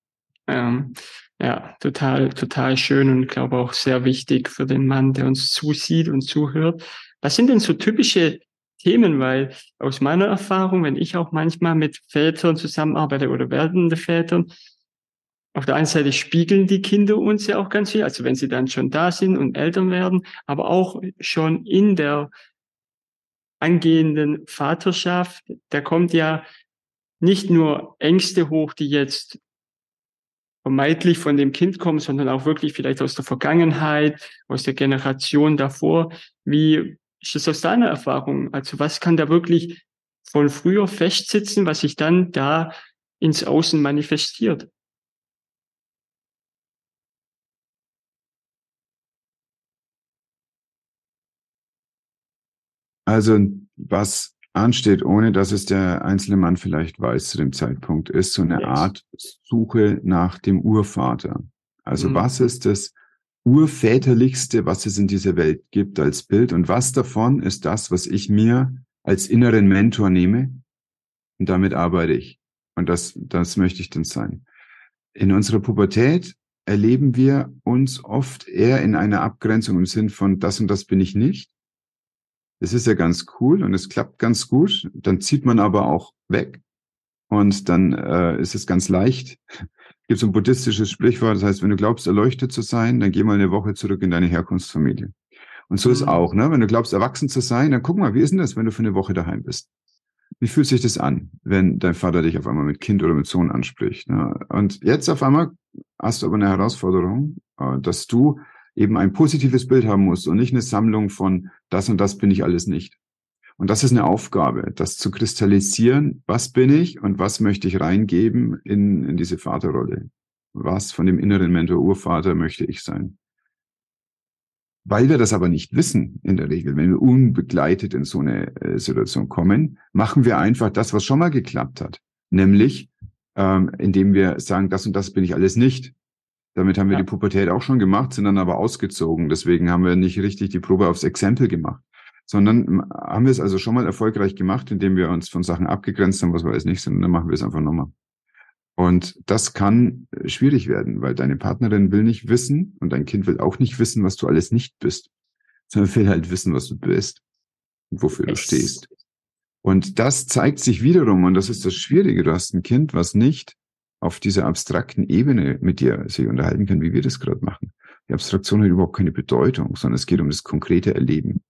Ähm, ja, total, total schön und glaube auch sehr wichtig für den Mann, der uns zusieht und zuhört. Was sind denn so typische Themen? Weil aus meiner Erfahrung, wenn ich auch manchmal mit Vätern zusammenarbeite oder werdende Vätern, auf der einen Seite spiegeln die Kinder uns ja auch ganz viel, also wenn sie dann schon da sind und Eltern werden, aber auch schon in der angehenden Vaterschaft, da kommt ja nicht nur Ängste hoch, die jetzt vermeintlich von dem Kind kommen, sondern auch wirklich vielleicht aus der Vergangenheit, aus der Generation davor. Wie ist das aus deiner Erfahrung? Also was kann da wirklich von früher festsitzen, was sich dann da ins Außen manifestiert? Also was ansteht, ohne dass es der einzelne Mann vielleicht weiß zu dem Zeitpunkt, ist so eine yes. Art Suche nach dem Urvater. Also mhm. was ist das Urväterlichste, was es in dieser Welt gibt als Bild und was davon ist das, was ich mir als inneren Mentor nehme und damit arbeite ich. Und das, das möchte ich dann sein. In unserer Pubertät erleben wir uns oft eher in einer Abgrenzung im Sinn von das und das bin ich nicht das ist ja ganz cool und es klappt ganz gut. Dann zieht man aber auch weg und dann äh, ist es ganz leicht. Es gibt so ein buddhistisches Sprichwort, das heißt, wenn du glaubst, erleuchtet zu sein, dann geh mal eine Woche zurück in deine Herkunftsfamilie. Und so mhm. ist auch, ne? Wenn du glaubst, erwachsen zu sein, dann guck mal, wie ist denn das, wenn du für eine Woche daheim bist? Wie fühlt sich das an, wenn dein Vater dich auf einmal mit Kind oder mit Sohn anspricht? Ne? Und jetzt auf einmal hast du aber eine Herausforderung, äh, dass du eben ein positives Bild haben muss und nicht eine Sammlung von das und das bin ich alles nicht. Und das ist eine Aufgabe, das zu kristallisieren, was bin ich und was möchte ich reingeben in, in diese Vaterrolle. Was von dem inneren Mentor Urvater möchte ich sein. Weil wir das aber nicht wissen in der Regel, wenn wir unbegleitet in so eine äh, Situation kommen, machen wir einfach das, was schon mal geklappt hat. Nämlich, ähm, indem wir sagen, das und das bin ich alles nicht. Damit haben wir ja. die Pubertät auch schon gemacht, sind dann aber ausgezogen. Deswegen haben wir nicht richtig die Probe aufs Exempel gemacht, sondern haben wir es also schon mal erfolgreich gemacht, indem wir uns von Sachen abgegrenzt haben, was wir alles nicht sind. Und dann machen wir es einfach nochmal. Und das kann schwierig werden, weil deine Partnerin will nicht wissen und dein Kind will auch nicht wissen, was du alles nicht bist, sondern will halt wissen, was du bist und wofür du stehst. Und das zeigt sich wiederum, und das ist das Schwierige, du hast ein Kind, was nicht auf dieser abstrakten Ebene mit dir sich unterhalten kann, wie wir das gerade machen. Die Abstraktion hat überhaupt keine Bedeutung, sondern es geht um das konkrete Erleben.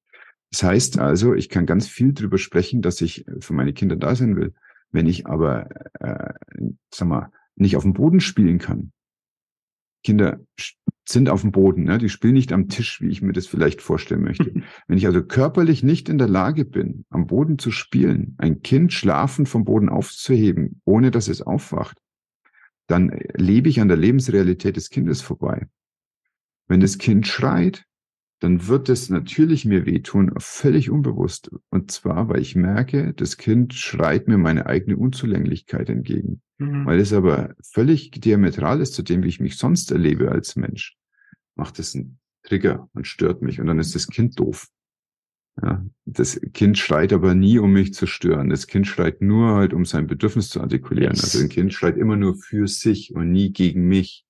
Das heißt also, ich kann ganz viel darüber sprechen, dass ich für meine Kinder da sein will. Wenn ich aber, äh, sag mal, nicht auf dem Boden spielen kann. Kinder sind auf dem Boden. Ne? Die spielen nicht am Tisch, wie ich mir das vielleicht vorstellen möchte. Wenn ich also körperlich nicht in der Lage bin, am Boden zu spielen, ein Kind schlafend vom Boden aufzuheben, ohne dass es aufwacht, dann lebe ich an der Lebensrealität des Kindes vorbei. Wenn das Kind schreit, dann wird es natürlich mir wehtun, völlig unbewusst. Und zwar, weil ich merke, das Kind schreit mir meine eigene Unzulänglichkeit entgegen. Mhm. Weil es aber völlig diametral ist zu dem, wie ich mich sonst erlebe als Mensch, macht es einen Trigger und stört mich. Und dann ist das Kind doof. Ja, das Kind schreit aber nie, um mich zu stören. Das Kind schreit nur halt, um sein Bedürfnis zu artikulieren. Yes. Also ein Kind schreit immer nur für sich und nie gegen mich.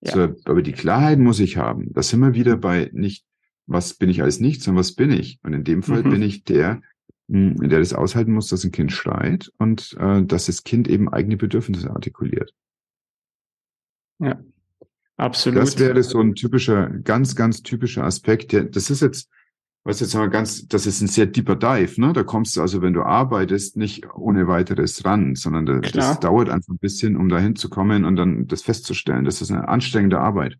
Ja. So, aber die Klarheit muss ich haben. Das sind wir wieder bei nicht was bin ich als nichts, sondern was bin ich? Und in dem Fall mhm. bin ich der, hm, der das aushalten muss, dass ein Kind schreit und äh, dass das Kind eben eigene Bedürfnisse artikuliert. Ja, absolut. Das wäre so ein typischer, ganz, ganz typischer Aspekt. Der, das ist jetzt, was jetzt mal ganz, das ist ein sehr deeper Dive, ne? Da kommst du also, wenn du arbeitest, nicht ohne weiteres ran, sondern da, das dauert einfach ein bisschen, um dahin zu kommen und dann das festzustellen. Das ist eine anstrengende Arbeit.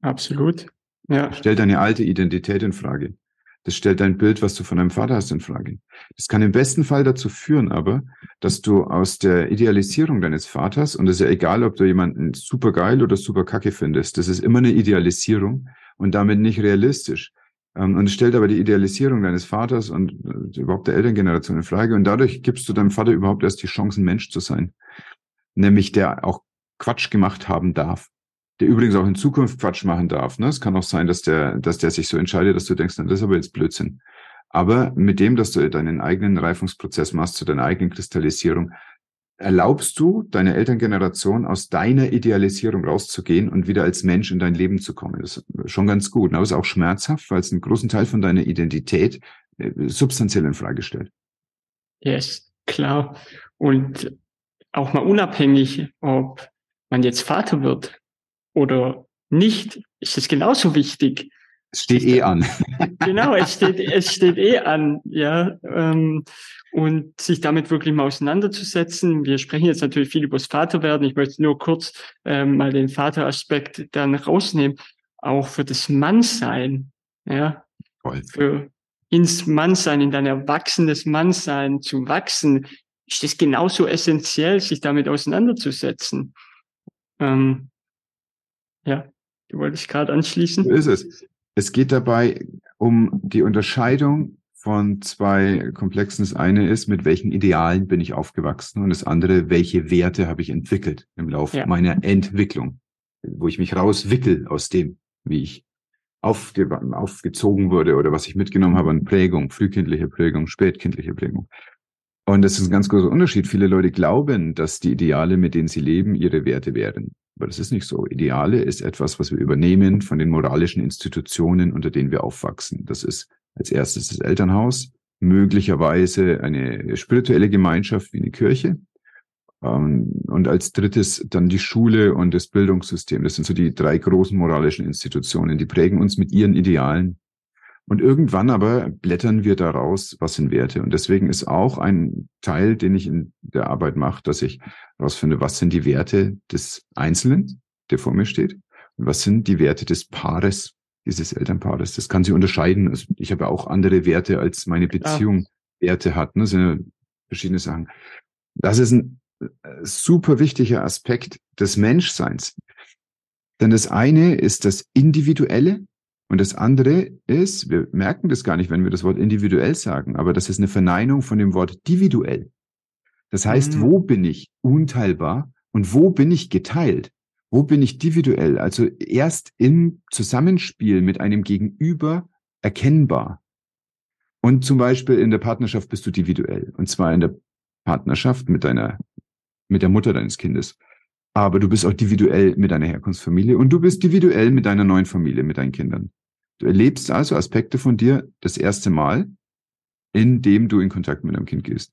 Absolut. Ja. Stellt deine alte Identität in Frage. Das stellt dein Bild, was du von deinem Vater hast, in Frage. Das kann im besten Fall dazu führen, aber, dass du aus der Idealisierung deines Vaters, und es ist ja egal, ob du jemanden super geil oder super kacke findest, das ist immer eine Idealisierung und damit nicht realistisch. Ähm, und es stellt aber die Idealisierung deines Vaters und äh, überhaupt der Elterngeneration in Frage. Und dadurch gibst du deinem Vater überhaupt erst die Chance, ein Mensch zu sein. Nämlich der auch Quatsch gemacht haben darf der übrigens auch in Zukunft Quatsch machen darf. Ne? Es kann auch sein, dass der, dass der sich so entscheidet, dass du denkst, na, das ist aber jetzt Blödsinn. Aber mit dem, dass du deinen eigenen Reifungsprozess machst, zu deiner eigenen Kristallisierung, erlaubst du deiner Elterngeneration aus deiner Idealisierung rauszugehen und wieder als Mensch in dein Leben zu kommen. Das ist schon ganz gut. Aber es ist auch schmerzhaft, weil es einen großen Teil von deiner Identität äh, substanziell in Frage stellt. Yes, klar. Und auch mal unabhängig, ob man jetzt Vater wird oder nicht, ist es genauso wichtig. Es steht eh an. genau, es steht, es steht eh an, ja. Ähm, und sich damit wirklich mal auseinanderzusetzen. Wir sprechen jetzt natürlich viel über das Vaterwerden. Ich möchte nur kurz ähm, mal den Vateraspekt dann rausnehmen. Auch für das Mannsein, ja. Voll. Für ins Mannsein, in dein erwachsenes Mannsein zu wachsen, ist es genauso essentiell, sich damit auseinanderzusetzen. Ähm, ja, du wolltest gerade anschließen. So ist es. Es geht dabei um die Unterscheidung von zwei Komplexen. Das eine ist, mit welchen Idealen bin ich aufgewachsen und das andere, welche Werte habe ich entwickelt im Laufe ja. meiner Entwicklung, wo ich mich rauswickel aus dem, wie ich aufge aufgezogen wurde oder was ich mitgenommen habe an Prägung, frühkindliche Prägung, spätkindliche Prägung. Und das ist ein ganz großer Unterschied. Viele Leute glauben, dass die Ideale, mit denen sie leben, ihre Werte wären. Aber das ist nicht so. Ideale ist etwas, was wir übernehmen von den moralischen Institutionen, unter denen wir aufwachsen. Das ist als erstes das Elternhaus, möglicherweise eine spirituelle Gemeinschaft wie eine Kirche. Ähm, und als drittes dann die Schule und das Bildungssystem. Das sind so die drei großen moralischen Institutionen. Die prägen uns mit ihren Idealen und irgendwann aber blättern wir daraus, was sind Werte. Und deswegen ist auch ein Teil, den ich in der Arbeit mache, dass ich herausfinde, was sind die Werte des Einzelnen, der vor mir steht, und was sind die Werte des Paares, dieses Elternpaares. Das kann sich unterscheiden. Also ich habe auch andere Werte, als meine Beziehung ja. Werte hat. Ne? Das sind ja verschiedene Sachen. Das ist ein äh, super wichtiger Aspekt des Menschseins. Denn das eine ist das Individuelle, und das andere ist, wir merken das gar nicht, wenn wir das Wort individuell sagen, aber das ist eine Verneinung von dem Wort individuell. Das heißt, mhm. wo bin ich unteilbar und wo bin ich geteilt? Wo bin ich individuell? Also erst im Zusammenspiel mit einem Gegenüber erkennbar. Und zum Beispiel in der Partnerschaft bist du individuell. Und zwar in der Partnerschaft mit deiner, mit der Mutter deines Kindes aber du bist auch individuell mit deiner Herkunftsfamilie und du bist individuell mit deiner neuen Familie, mit deinen Kindern. Du erlebst also Aspekte von dir das erste Mal, indem du in Kontakt mit deinem Kind gehst.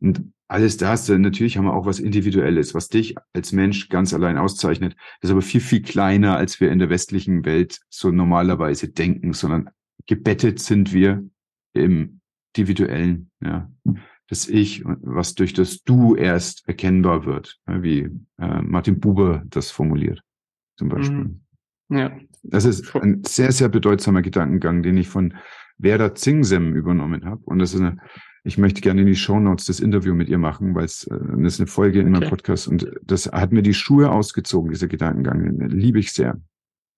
Und alles das, natürlich haben wir auch was Individuelles, was dich als Mensch ganz allein auszeichnet. Das ist aber viel, viel kleiner, als wir in der westlichen Welt so normalerweise denken, sondern gebettet sind wir im Individuellen, ja das Ich, was durch das Du erst erkennbar wird, wie äh, Martin Buber das formuliert, zum Beispiel. Mhm. Ja. Das ist ein sehr, sehr bedeutsamer Gedankengang, den ich von Vera Zingsem übernommen habe. Und das ist eine, ich möchte gerne in die Show Notes das Interview mit ihr machen, weil es äh, das ist eine Folge in meinem Podcast und das hat mir die Schuhe ausgezogen, dieser Gedankengang. Den liebe ich sehr.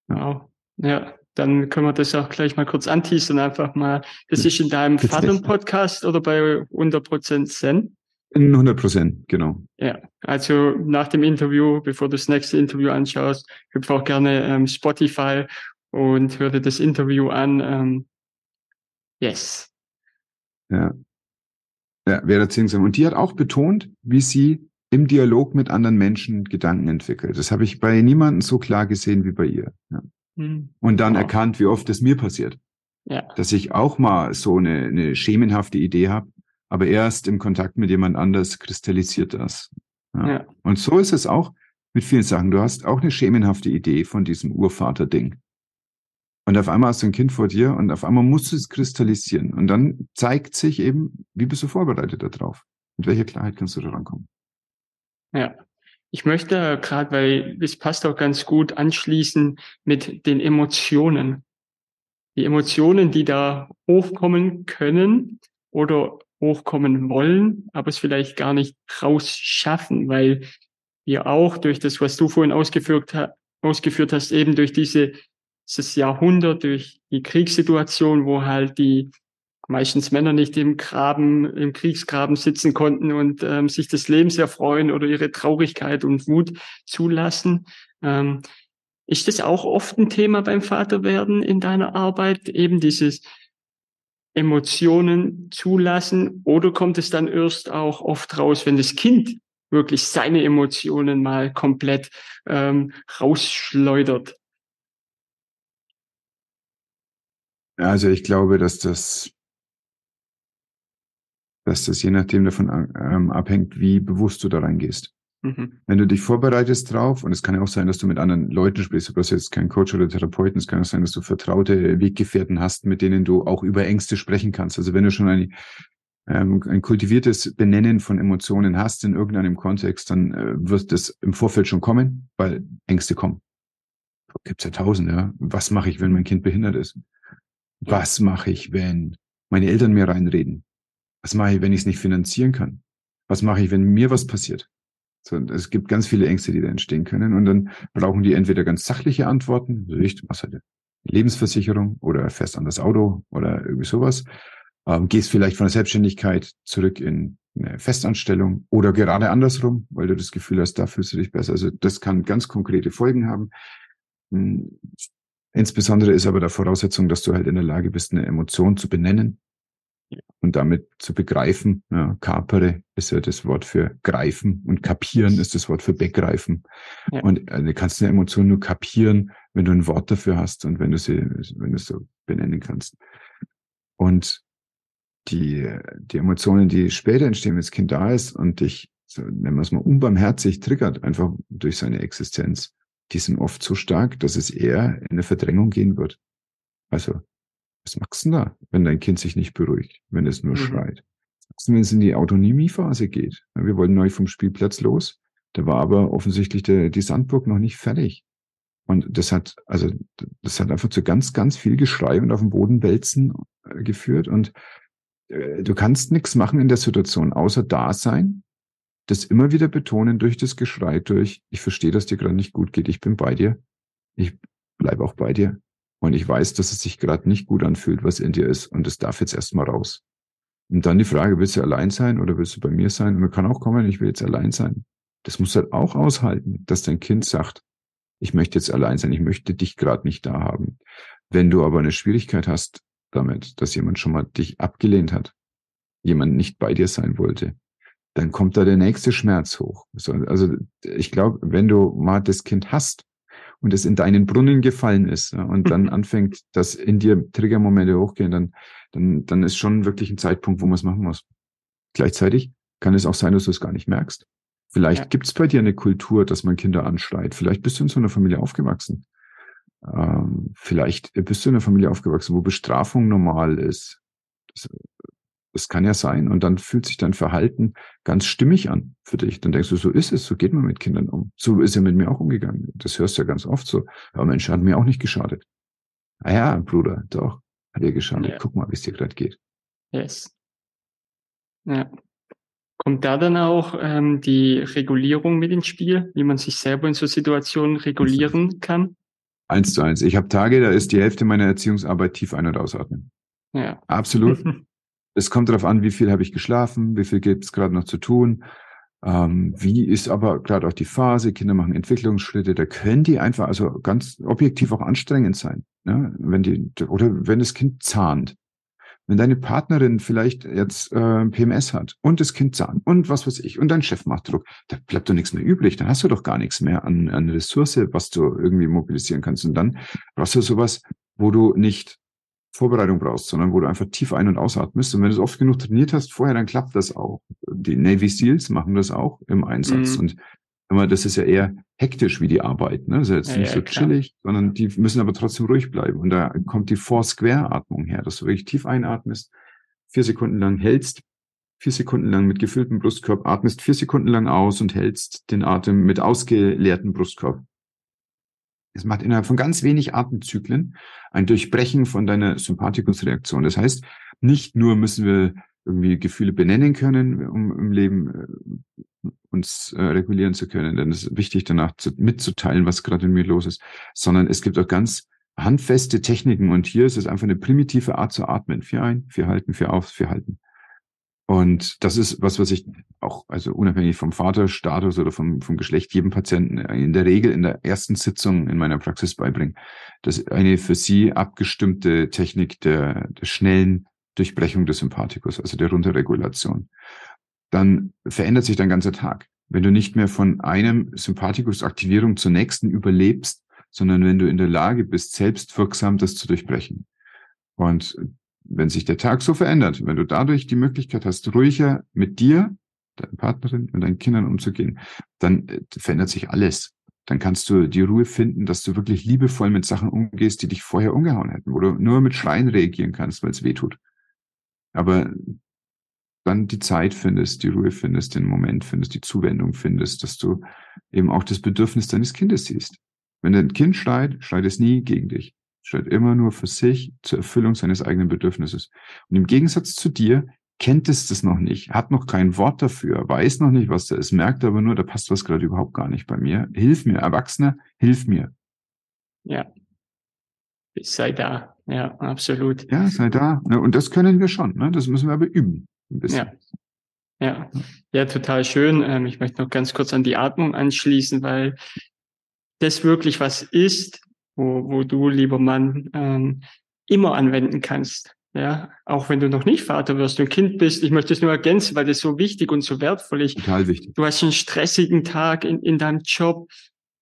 Ja. Wow. Ja, dann können wir das auch gleich mal kurz anteasern, einfach mal. Das ist in deinem Vater-Podcast oder bei 100% Zen? In 100 Prozent, genau. Ja, also nach dem Interview, bevor du das nächste Interview anschaust, hüpf auch gerne ähm, Spotify und hör dir das Interview an. Ähm, yes. Ja. Ja, Vera Zingsam. Und die hat auch betont, wie sie im Dialog mit anderen Menschen Gedanken entwickelt. Das habe ich bei niemandem so klar gesehen wie bei ihr. Ja. Mhm. Und dann wow. erkannt, wie oft es mir passiert. Ja. Dass ich auch mal so eine, eine schemenhafte Idee habe aber erst im Kontakt mit jemand anders kristallisiert das. Ja. ja. Und so ist es auch mit vielen Sachen. Du hast auch eine schemenhafte Idee von diesem Urvater-Ding. Und auf einmal hast du ein Kind vor dir und auf einmal musst du es kristallisieren. Und dann zeigt sich eben, wie bist du vorbereitet darauf? Mit welcher Klarheit kannst du da rankommen? Ja. Ich möchte gerade, weil es passt auch ganz gut anschließen mit den Emotionen. Die Emotionen, die da hochkommen können oder hochkommen wollen, aber es vielleicht gar nicht rausschaffen, weil wir auch durch das, was du vorhin ausgeführt, ausgeführt hast, eben durch diese, dieses Jahrhundert, durch die Kriegssituation, wo halt die meistens Männer nicht im Graben, im Kriegsgraben sitzen konnten und ähm, sich des Lebens erfreuen oder ihre Traurigkeit und Wut zulassen. Ähm, ist das auch oft ein Thema beim Vaterwerden in deiner Arbeit? Eben dieses Emotionen zulassen oder kommt es dann erst auch oft raus, wenn das Kind wirklich seine Emotionen mal komplett ähm, rausschleudert? Also ich glaube, dass das, dass das je nachdem davon ähm, abhängt, wie bewusst du da reingehst. Mhm. Wenn du dich vorbereitest drauf, und es kann ja auch sein, dass du mit anderen Leuten sprichst, du brauchst jetzt kein Coach oder Therapeuten, es kann auch sein, dass du vertraute Weggefährten hast, mit denen du auch über Ängste sprechen kannst. Also wenn du schon ein, ähm, ein kultiviertes Benennen von Emotionen hast in irgendeinem Kontext, dann äh, wird das im Vorfeld schon kommen, weil Ängste kommen. Gibt's ja tausende. Ja? Was mache ich, wenn mein Kind behindert ist? Was mache ich, wenn meine Eltern mir reinreden? Was mache ich, wenn ich es nicht finanzieren kann? Was mache ich, wenn mir was passiert? So, es gibt ganz viele Ängste, die da entstehen können. Und dann brauchen die entweder ganz sachliche Antworten, ich, was halt Lebensversicherung oder fest an das Auto oder irgendwie sowas. Ähm, gehst vielleicht von der Selbstständigkeit zurück in eine Festanstellung oder gerade andersrum, weil du das Gefühl hast, da fühlst du dich besser. Also das kann ganz konkrete Folgen haben. Hm, insbesondere ist aber der Voraussetzung, dass du halt in der Lage bist, eine Emotion zu benennen und damit zu begreifen. Ja, kapere ist ja das Wort für greifen und kapieren ist das Wort für begreifen. Ja. Und äh, du kannst eine Emotion nur kapieren, wenn du ein Wort dafür hast und wenn du sie, wenn du es so benennen kannst. Und die, die Emotionen, die später entstehen, wenn das Kind da ist und dich, so, nennen wir es mal, unbarmherzig triggert, einfach durch seine Existenz, die sind oft so stark, dass es eher in eine Verdrängung gehen wird. Also was machst du denn da, wenn dein Kind sich nicht beruhigt, wenn es nur mhm. schreit? Was machst du, wenn es in die Autonomiephase geht? Wir wollten neu vom Spielplatz los. Da war aber offensichtlich der, die Sandburg noch nicht fertig. Und das hat, also, das hat einfach zu ganz, ganz viel Geschrei und auf dem Boden wälzen äh, geführt. Und äh, du kannst nichts machen in der Situation, außer da sein, das immer wieder betonen durch das Geschrei, durch, ich verstehe, dass dir gerade nicht gut geht, ich bin bei dir, ich bleibe auch bei dir. Und ich weiß, dass es sich gerade nicht gut anfühlt, was in dir ist. Und es darf jetzt erstmal raus. Und dann die Frage, willst du allein sein oder willst du bei mir sein? Und man kann auch kommen, ich will jetzt allein sein. Das muss halt auch aushalten, dass dein Kind sagt, ich möchte jetzt allein sein, ich möchte dich gerade nicht da haben. Wenn du aber eine Schwierigkeit hast damit, dass jemand schon mal dich abgelehnt hat, jemand nicht bei dir sein wollte, dann kommt da der nächste Schmerz hoch. Also ich glaube, wenn du mal das Kind hast, und es in deinen Brunnen gefallen ist und dann anfängt, dass in dir Triggermomente hochgehen, dann, dann, dann ist schon wirklich ein Zeitpunkt, wo man es machen muss. Gleichzeitig kann es auch sein, dass du es gar nicht merkst. Vielleicht ja. gibt es bei dir eine Kultur, dass man Kinder anschreit. Vielleicht bist du in so einer Familie aufgewachsen. Ähm, vielleicht bist du in einer Familie aufgewachsen, wo Bestrafung normal ist. Das, Das kann ja sein. Und dann fühlt sich dein Verhalten ganz stimmig an für dich. Dann denkst du, so ist es, so geht man mit Kindern um. So ist er mit mir auch umgegangen. Das hörst du ja ganz oft so. Aber Mensch, hat mir auch nicht geschadet. Ah ja, Bruder, doch, hat dir geschadet. Ja. Guck mal, wie es dir gerade geht. Yes. Ja. Kommt da dann auch ähm, die Regulierung mit ins Spiel, wie man sich selber in so Situationen regulieren kann? Eins zu eins. Ich habe Tage, da ist die Hälfte meiner Erziehungsarbeit tief ein- und ausatmen. Ja. Absolut. es kommt darauf an, wie viel habe ich geschlafen, wie viel gibt es gerade noch zu tun. Ähm, wie ist aber gerade auch die Phase? Kinder machen Entwicklungsschritte, da können die einfach also ganz objektiv auch anstrengend sein. Ne? Wenn die, oder wenn das Kind zahnt. Wenn deine Partnerin vielleicht jetzt äh, PMS hat und das Kind zahnt und was weiß ich und dein Chef macht Druck, da bleibt doch nichts mehr übrig. Dann hast du doch gar nichts mehr an, an Ressource, was du irgendwie mobilisieren kannst. Und dann brauchst du sowas, wo du nicht Vorbereitung brauchst, sondern wo du einfach tief ein- und ausatmest. Und wenn du es oft genug trainiert hast vorher, dann klappt das auch. Die Navy Seals machen das auch im Einsatz. Mhm. Und immer, das ist ja eher hektisch wie die Arbeit. Ne? Das ist jetzt ja, nicht ja, so klar. chillig, sondern die müssen aber trotzdem ruhig bleiben. Und da kommt die Four-Square-Atmung her, dass du wirklich tief einatmest, vier Sekunden lang hältst, vier Sekunden lang mit gefülltem Brustkorb atmest, vier Sekunden lang aus und hältst den Atem mit ausgeleertem Brustkorb. Es macht innerhalb von ganz wenig Atemzyklen ein Durchbrechen von deiner Sympathikusreaktion. Das heißt, nicht nur müssen wir irgendwie Gefühle benennen können, um im Leben äh, uns äh, regulieren zu können, denn es ist wichtig danach zu, mitzuteilen, was gerade in mir los ist, sondern es gibt auch ganz handfeste Techniken und hier ist es einfach eine primitive Art zu atmen. Vier ein, vier halten, vier auf, vier halten. Und das ist was, was ich auch, also unabhängig vom Vaterstatus oder vom, vom Geschlecht, jedem Patienten in der Regel in der ersten Sitzung in meiner Praxis beibringe. Das ist eine für sie abgestimmte Technik der, der schnellen Durchbrechung des Sympathikus, also der Runterregulation. Dann verändert sich dein ganzer Tag. Wenn du nicht mehr von einem Sympathikusaktivierung zur nächsten überlebst, sondern wenn du in der Lage bist, selbstwirksam das zu durchbrechen. Und wenn sich der Tag so verändert, wenn du dadurch die Möglichkeit hast, ruhiger mit dir, deiner Partnerin und deinen Kindern umzugehen, dann äh, verändert sich alles. Dann kannst du die Ruhe finden, dass du wirklich liebevoll mit Sachen umgehst, die dich vorher umgehauen hätten, wo du nur mit Schreien reagieren kannst, weil es weh tut. Aber dann die Zeit findest, die Ruhe findest, den Moment findest, die Zuwendung findest, dass du eben auch das Bedürfnis deines Kindes siehst. Wenn dein Kind schreit, schreit es nie gegen dich stellt immer nur für sich zur Erfüllung seines eigenen Bedürfnisses. Und im Gegensatz zu dir kennt es das noch nicht, hat noch kein Wort dafür, weiß noch nicht, was da ist, merkt aber nur, da passt was gerade überhaupt gar nicht bei mir. Hilf mir, Erwachsener, hilf mir. Ja. Sei da. Ja, absolut. Ja, sei da. Und das können wir schon. Ne? Das müssen wir aber üben. Ein bisschen. Ja. Ja, ja, total schön. Ähm, ich möchte noch ganz kurz an die Atmung anschließen, weil das wirklich was ist, wo, wo du, lieber Mann, ähm, immer anwenden kannst. Ja, auch wenn du noch nicht Vater wirst und Kind bist. Ich möchte es nur ergänzen, weil das so wichtig und so wertvoll ist. Total wichtig. Du hast einen stressigen Tag in, in deinem Job,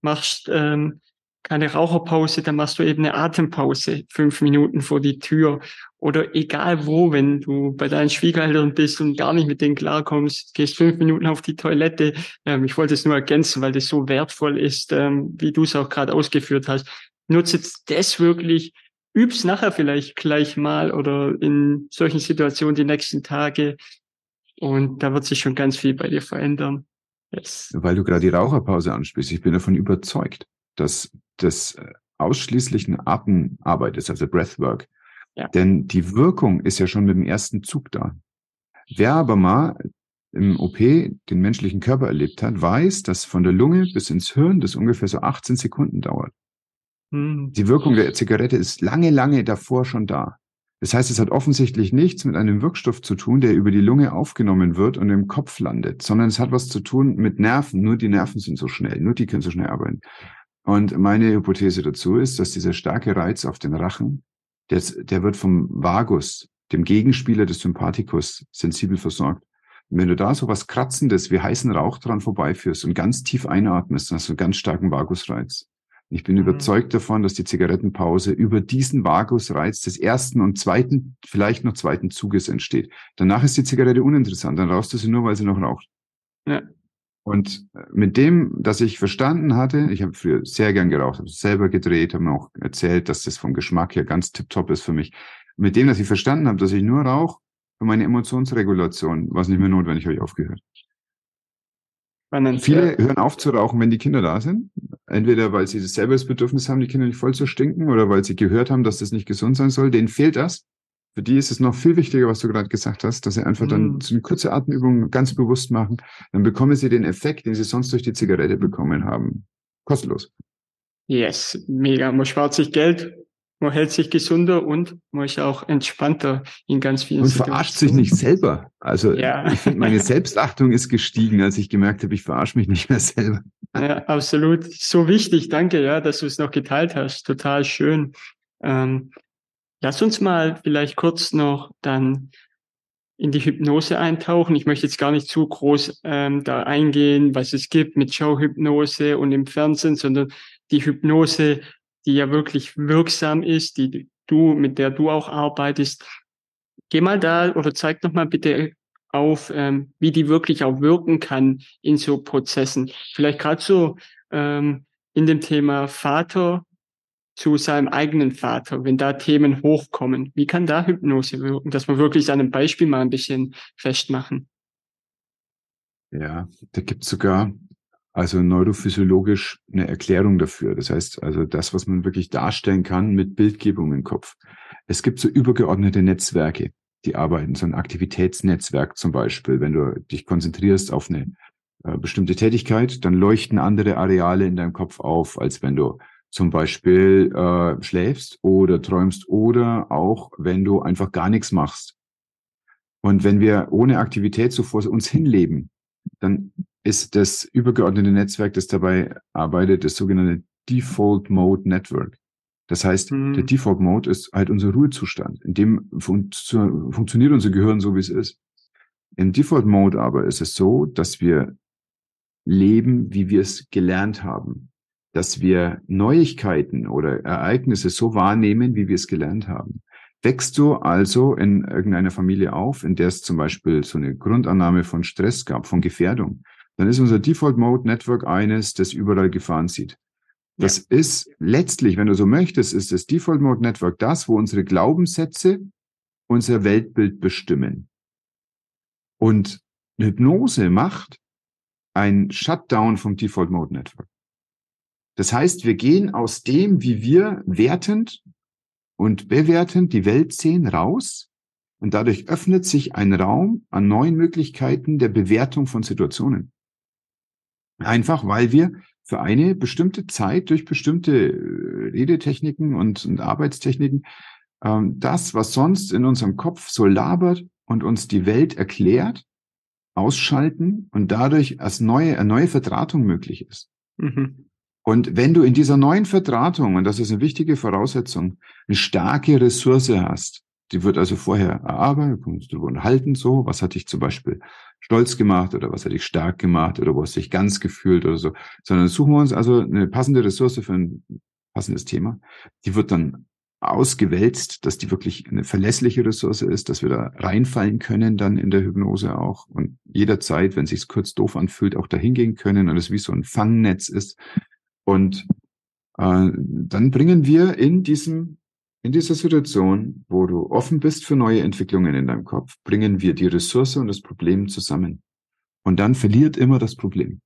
machst ähm, keine Raucherpause, dann machst du eben eine Atempause, fünf Minuten vor die Tür. Oder egal wo, wenn du bei deinen Schwiegereltern bist und gar nicht mit denen klarkommst, gehst fünf Minuten auf die Toilette. Ähm, ich wollte es nur ergänzen, weil das so wertvoll ist, ähm, wie du es auch gerade ausgeführt hast nutze jetzt das wirklich, üb's nachher vielleicht gleich mal oder in solchen Situationen die nächsten Tage. Und da wird sich schon ganz viel bei dir verändern. Yes. Weil du gerade die Raucherpause ansprichst, ich bin davon überzeugt, dass das äh, ausschließlich eine Atemarbeit ist, also Breathwork. Ja. Denn die Wirkung ist ja schon mit dem ersten Zug da. Wer aber mal im OP den menschlichen Körper erlebt hat, weiß, dass von der Lunge bis ins Hirn das ungefähr so 18 Sekunden dauert. Hm. Die Wirkung der Zigarette ist lange, lange davor schon da. Das heißt, es hat offensichtlich nichts mit einem Wirkstoff zu tun, der über die Lunge aufgenommen wird und im Kopf landet, sondern es hat was zu tun mit Nerven. Nur die Nerven sind so schnell, nur die können so schnell arbeiten. Und meine Hypothese dazu ist, dass dieser starke Reiz auf den Rachen, der, der wird vom Vagus, dem Gegenspieler des Sympathikus, sensibel versorgt. Und wenn du da so was Kratzendes wie heißen Rauch dran vorbeiführst und ganz tief einatmest, dann hast du einen ganz starken Vagusreiz. Ich bin mhm. überzeugt davon, dass die Zigarettenpause über diesen Vagusreiz des ersten und zweiten, vielleicht noch zweiten Zuges entsteht. Danach ist die Zigarette uninteressant. Dann rauchst du sie nur, weil sie noch raucht. Ja. Und äh, mit dem, dass ich verstanden hatte, ich habe früher sehr gern geraucht, habe selber gedreht, habe mir auch erzählt, dass das vom Geschmack her ganz tipptopp ist für mich. Mit dem, dass ich verstanden habe, dass ich nur rauche, für meine Emotionsregulation war es nicht mehr notwendig, habe ich aufgehört. Viele hören auf zu rauchen, wenn die Kinder da sind. Entweder weil sie selber das Bedürfnis haben, die Kinder nicht voll zu stinken, oder weil sie gehört haben, dass das nicht gesund sein soll. Denen fehlt das. Für die ist es noch viel wichtiger, was du gerade gesagt hast, dass sie einfach dann mm. so eine kurze Atemübung ganz bewusst machen. Dann bekommen sie den Effekt, den sie sonst durch die Zigarette bekommen haben. Kostenlos. Yes, mega. Man spart sich Geld, man hält sich gesunder und man ist auch entspannter in ganz vielen Und verarscht sich nicht selber. Also ja. ich finde, meine Selbstachtung ist gestiegen, als ich gemerkt habe, ich verarsche mich nicht mehr selber. Ja, absolut. So wichtig. Danke, ja, dass du es noch geteilt hast. Total schön. Ähm, Lass uns mal vielleicht kurz noch dann in die Hypnose eintauchen. Ich möchte jetzt gar nicht zu groß ähm, da eingehen, was es gibt mit Showhypnose und im Fernsehen, sondern die Hypnose, die ja wirklich wirksam ist, die du, mit der du auch arbeitest. Geh mal da oder zeig noch mal bitte auf, ähm, wie die wirklich auch wirken kann in so Prozessen. Vielleicht gerade so ähm, in dem Thema Vater zu seinem eigenen Vater, wenn da Themen hochkommen? Wie kann da Hypnose wirken, dass wir wirklich an einem Beispiel mal ein bisschen festmachen? Ja, da gibt es sogar also neurophysiologisch eine Erklärung dafür. Das heißt, also das, was man wirklich darstellen kann mit Bildgebung im Kopf. Es gibt so übergeordnete Netzwerke, die arbeiten, so ein Aktivitätsnetzwerk zum Beispiel. Wenn du dich konzentrierst auf eine äh, bestimmte Tätigkeit, dann leuchten andere Areale in deinem Kopf auf, als wenn du zum Beispiel äh, schläfst oder träumst oder auch wenn du einfach gar nichts machst. Und wenn wir ohne Aktivität so vor uns hinleben, dann ist das übergeordnete Netzwerk, das dabei arbeitet, das sogenannte Default Mode Network. Das heißt, hm. der Default Mode ist halt unser Ruhezustand, in dem fun funktioniert unser Gehirn so, wie es ist. Im Default Mode aber ist es so, dass wir leben, wie wir es gelernt haben dass wir Neuigkeiten oder Ereignisse so wahrnehmen, wie wir es gelernt haben. Wächst du also in irgendeiner Familie auf, in der es zum Beispiel so eine Grundannahme von Stress gab, von Gefährdung, dann ist unser Default Mode Network eines, das überall Gefahren sieht. Das ja. ist letztlich, wenn du so möchtest, ist das Default Mode Network das, wo unsere Glaubenssätze unser Weltbild bestimmen. Und Hypnose macht ein Shutdown vom Default Mode Network. Das heißt, wir gehen aus dem, wie wir wertend und bewertend die Welt sehen, raus. Und dadurch öffnet sich ein Raum an neuen Möglichkeiten der Bewertung von Situationen. Einfach weil wir für eine bestimmte Zeit durch bestimmte äh, Redetechniken und, und Arbeitstechniken ähm, das, was sonst in unserem Kopf so labert und uns die Welt erklärt, ausschalten und dadurch als neue, eine neue Verdrahtung möglich ist. Mhm. Und wenn du in dieser neuen Verdrahtung, und das ist eine wichtige Voraussetzung, eine starke Ressource hast, die wird also vorher erarbeitet, kannst du unterhalten so, was hat dich zum Beispiel stolz gemacht oder was hat dich stark gemacht oder wo hast du dich ganz gefühlt oder so, sondern suchen wir uns also eine passende Ressource für ein passendes Thema. Die wird dann ausgewälzt, dass die wirklich eine verlässliche Ressource ist, dass wir da reinfallen können dann in der Hypnose auch und jederzeit, wenn es sich kurz doof anfühlt, auch dahin gehen können und es wie so ein Fangnetz ist, und äh, dann bringen wir in diesem in dieser Situation, wo du offen bist für neue Entwicklungen in deinem Kopf, bringen wir die Ressource und das Problem zusammen. Und dann verliert immer das Problem.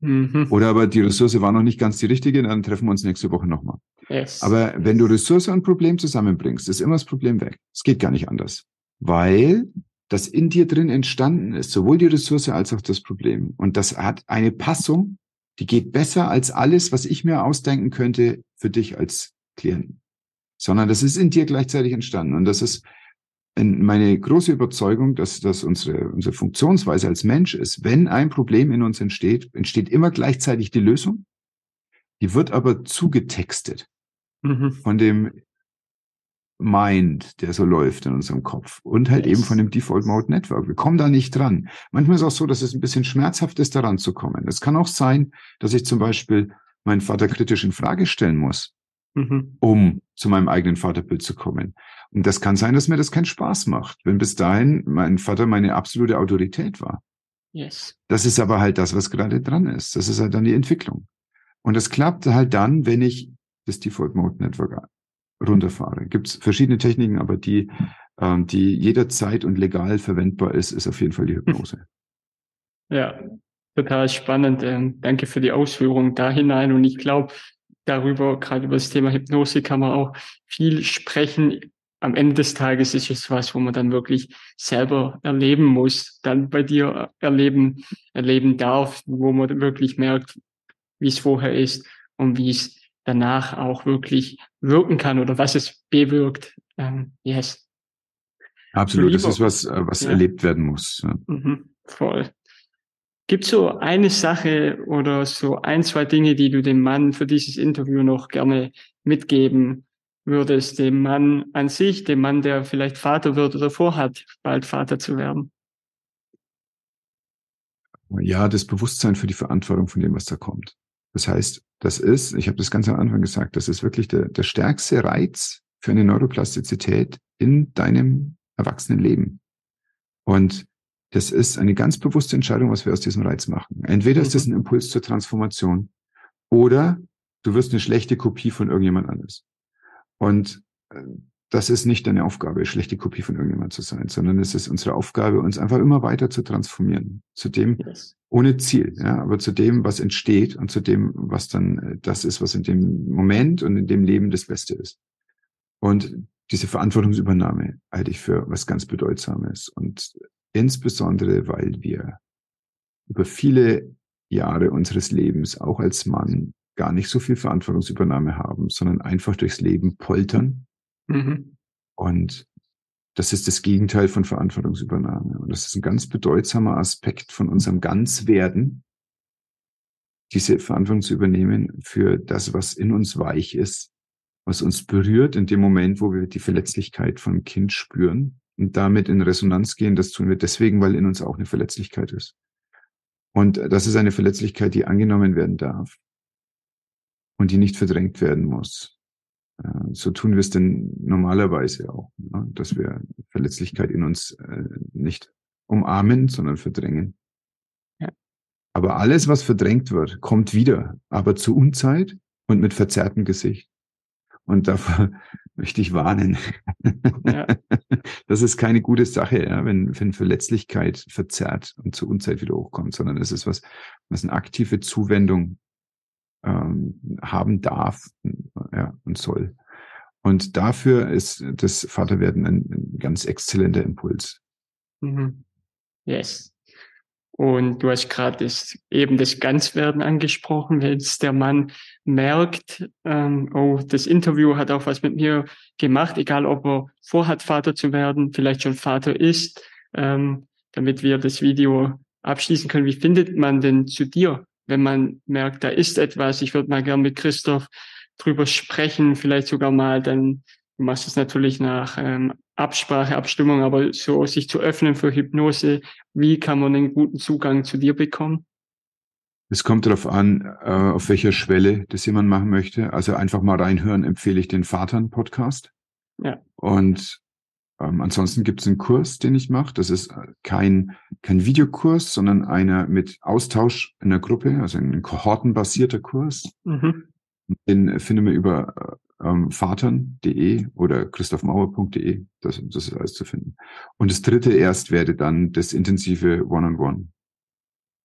Mhm. Oder aber die Ressource war noch nicht ganz die richtige, dann treffen wir uns nächste Woche nochmal. Yes. Aber wenn du Ressource und Problem zusammenbringst, ist immer das Problem weg. Es geht gar nicht anders. Weil das in dir drin entstanden ist, sowohl die Ressource als auch das Problem. Und das hat eine Passung die geht besser als alles, was ich mir ausdenken könnte für dich als Klienten. Sondern das ist in dir gleichzeitig entstanden. Und das ist meine große Überzeugung, dass das unsere, unsere Funktionsweise als Mensch ist. Wenn ein Problem in uns entsteht, entsteht immer gleichzeitig die Lösung. Die wird aber zugetextet mhm. von dem Mind, der so läuft in unserem Kopf und halt yes. eben von dem Default Mode Network. Wir kommen da nicht dran. Manchmal ist es auch so, dass es ein bisschen schmerzhaft ist, daran zu kommen. Es kann auch sein, dass ich zum Beispiel meinen Vater kritisch in Frage stellen muss, mhm. um zu meinem eigenen Vaterbild zu kommen. Und das kann sein, dass mir das keinen Spaß macht, wenn bis dahin mein Vater meine absolute Autorität war. Yes. Das ist aber halt das, was gerade dran ist. Das ist halt dann die Entwicklung. Und das klappt halt dann, wenn ich das Default Mode Network runterfahre. Gibt es verschiedene Techniken, aber die, ähm, die jederzeit und legal verwendbar ist, ist auf jeden Fall die Hypnose. Ja, total spannend. Ähm, danke für die Ausführung da hinein. Und ich glaube, darüber, gerade über das Thema Hypnose, kann man auch viel sprechen. Am Ende des Tages ist es was, wo man dann wirklich selber erleben muss, dann bei dir erleben, erleben darf, wo man wirklich merkt, wie es vorher ist und wie es danach auch wirklich wirken kann oder was es bewirkt. Ähm, yes. Absolut, das ist was, äh, was ja. erlebt werden muss. Mhm, voll. Gibt so eine Sache oder so ein, zwei Dinge, die du dem Mann für dieses Interview noch gerne mitgeben würdest, dem Mann an sich, dem Mann, der vielleicht Vater wird oder vorhat, bald Vater zu werden? Ja, das Bewusstsein für die Verantwortung von dem, was da kommt. Das heißt, das ist, ich habe das ganz am Anfang gesagt, das ist wirklich der, der stärkste Reiz für eine Neuroplastizität in deinem Erwachsenenleben. Und das ist eine ganz bewusste Entscheidung, was wir aus diesem Reiz machen. Entweder ist das mhm. ein Impuls zur Transformation oder du wirst eine schlechte Kopie von irgendjemand anders. Und äh, das ist nicht deine Aufgabe, schlechte Kopie von irgendjemand zu sein, sondern es ist unsere Aufgabe, uns einfach immer weiter zu transformieren. Zu dem, yes. ohne Ziel, ja, aber zu dem, was entsteht und zu dem, was dann äh, das ist, was in dem Moment und in dem Leben das Beste ist. Und diese Verantwortungsübernahme halte ich für was ganz Bedeutsames. Und insbesondere, weil wir über viele Jahre unseres Lebens auch als Mann gar nicht so viel Verantwortungsübernahme haben, sondern einfach durchs Leben poltern. Mhm. Und das ist das Gegenteil von Verantwortungsübernahme. Und das ist ein ganz bedeutsamer Aspekt von unserem Ganzwerden, diese Verantwortung zu übernehmen für das, was in uns weich ist, was uns berührt in dem Moment, wo wir die Verletzlichkeit vom Kind spüren und damit in Resonanz gehen. Das tun wir deswegen, weil in uns auch eine Verletzlichkeit ist. Und das ist eine Verletzlichkeit, die angenommen werden darf und die nicht verdrängt werden muss. Äh, so tun wir es denn normalerweise auch, ne? dass wir Verletzlichkeit in uns äh, nicht umarmen, sondern verdrängen. Ja. Aber alles, was verdrängt wird, kommt wieder, aber zu Unzeit und mit verzerrtem Gesicht. Und davor möchte ich warnen. Ja. Das ist keine gute Sache, ja, wenn, wenn Verletzlichkeit verzerrt und zur Unzeit wieder hochkommt, sondern es ist was, was eine aktive Zuwendung ähm, haben darf ja, und soll. Und dafür ist das Vaterwerden ein, ein ganz exzellenter Impuls. Mhm. Yes. Und du hast gerade das, eben das Ganzwerden angesprochen, wenn es der Mann merkt, ähm, oh, das Interview hat auch was mit mir gemacht, egal ob er vorhat, Vater zu werden, vielleicht schon Vater ist, ähm, damit wir das Video abschließen können. Wie findet man denn zu dir, wenn man merkt, da ist etwas? Ich würde mal gern mit Christoph drüber sprechen, vielleicht sogar mal dann Du machst es natürlich nach ähm, Absprache, Abstimmung, aber so sich zu öffnen für Hypnose, wie kann man einen guten Zugang zu dir bekommen? Es kommt darauf an, äh, auf welcher Schwelle das jemand machen möchte. Also einfach mal reinhören, empfehle ich den Vatern-Podcast. Ja. Und ähm, ansonsten gibt es einen Kurs, den ich mache. Das ist kein, kein Videokurs, sondern einer mit Austausch in der Gruppe, also ein kohortenbasierter Kurs. Mhm. Den finden wir über ähm, vatern.de oder christophmauer.de. Das, das ist alles zu finden. Und das dritte erst werde dann das intensive One-on-One.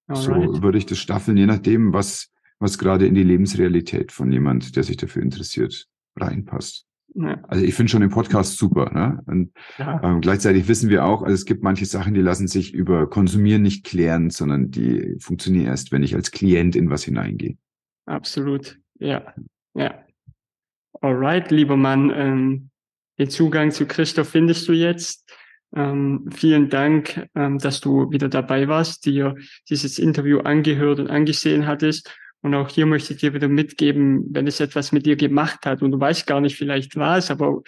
-on -One. So würde ich das staffeln, je nachdem, was, was gerade in die Lebensrealität von jemand, der sich dafür interessiert, reinpasst. Ja. Also ich finde schon den Podcast super. Ne? Und ja. ähm, gleichzeitig wissen wir auch, also es gibt manche Sachen, die lassen sich über Konsumieren nicht klären, sondern die funktionieren erst, wenn ich als Klient in was hineingehe. Absolut, ja, ja. Alright, lieber Mann, ähm, den Zugang zu Christoph findest du jetzt. Ähm, vielen Dank, ähm, dass du wieder dabei warst, dir dieses Interview angehört und angesehen hattest. Und auch hier möchte ich dir wieder mitgeben, wenn es etwas mit dir gemacht hat und du weißt gar nicht vielleicht was, aber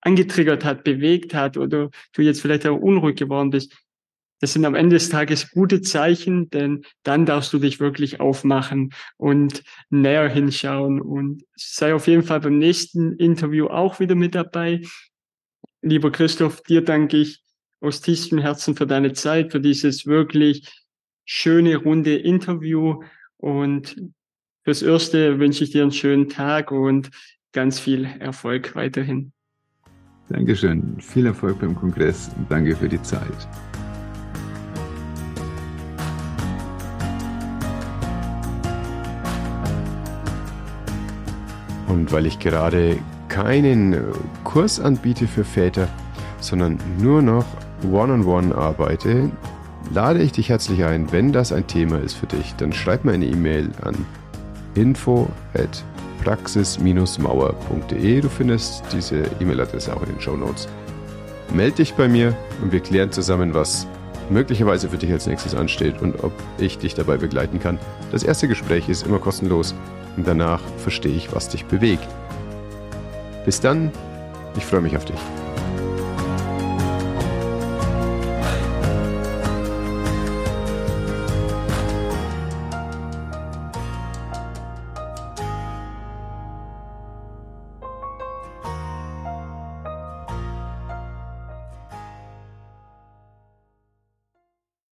angetriggert hat, bewegt hat oder du jetzt vielleicht auch unruhig geworden bist, das sind am Ende des Tages gute Zeichen, denn dann darfst du dich wirklich aufmachen und näher hinschauen und sei auf jeden Fall beim nächsten Interview auch wieder mit dabei. Lieber Christoph, dir danke ich aus tiefstem Herzen für deine Zeit, für dieses wirklich schöne, runde Interview und fürs Erste wünsche ich dir einen schönen Tag und ganz viel Erfolg weiterhin. Dankeschön. Viel Erfolg beim Kongress und danke für die Zeit. Und weil ich gerade keinen Kurs anbiete für Väter, sondern nur noch One-on-One -on -one arbeite, lade ich dich herzlich ein, wenn das ein Thema ist für dich, dann schreib mir eine E-Mail an info at praxis-mauer.de. Du findest diese E-Mail-Adresse auch in den Show Notes. Meld dich bei mir und wir klären zusammen, was möglicherweise für dich als nächstes ansteht und ob ich dich dabei begleiten kann. Das erste Gespräch ist immer kostenlos und danach verstehe ich, was dich bewegt. Bis dann, ich freue mich auf dich.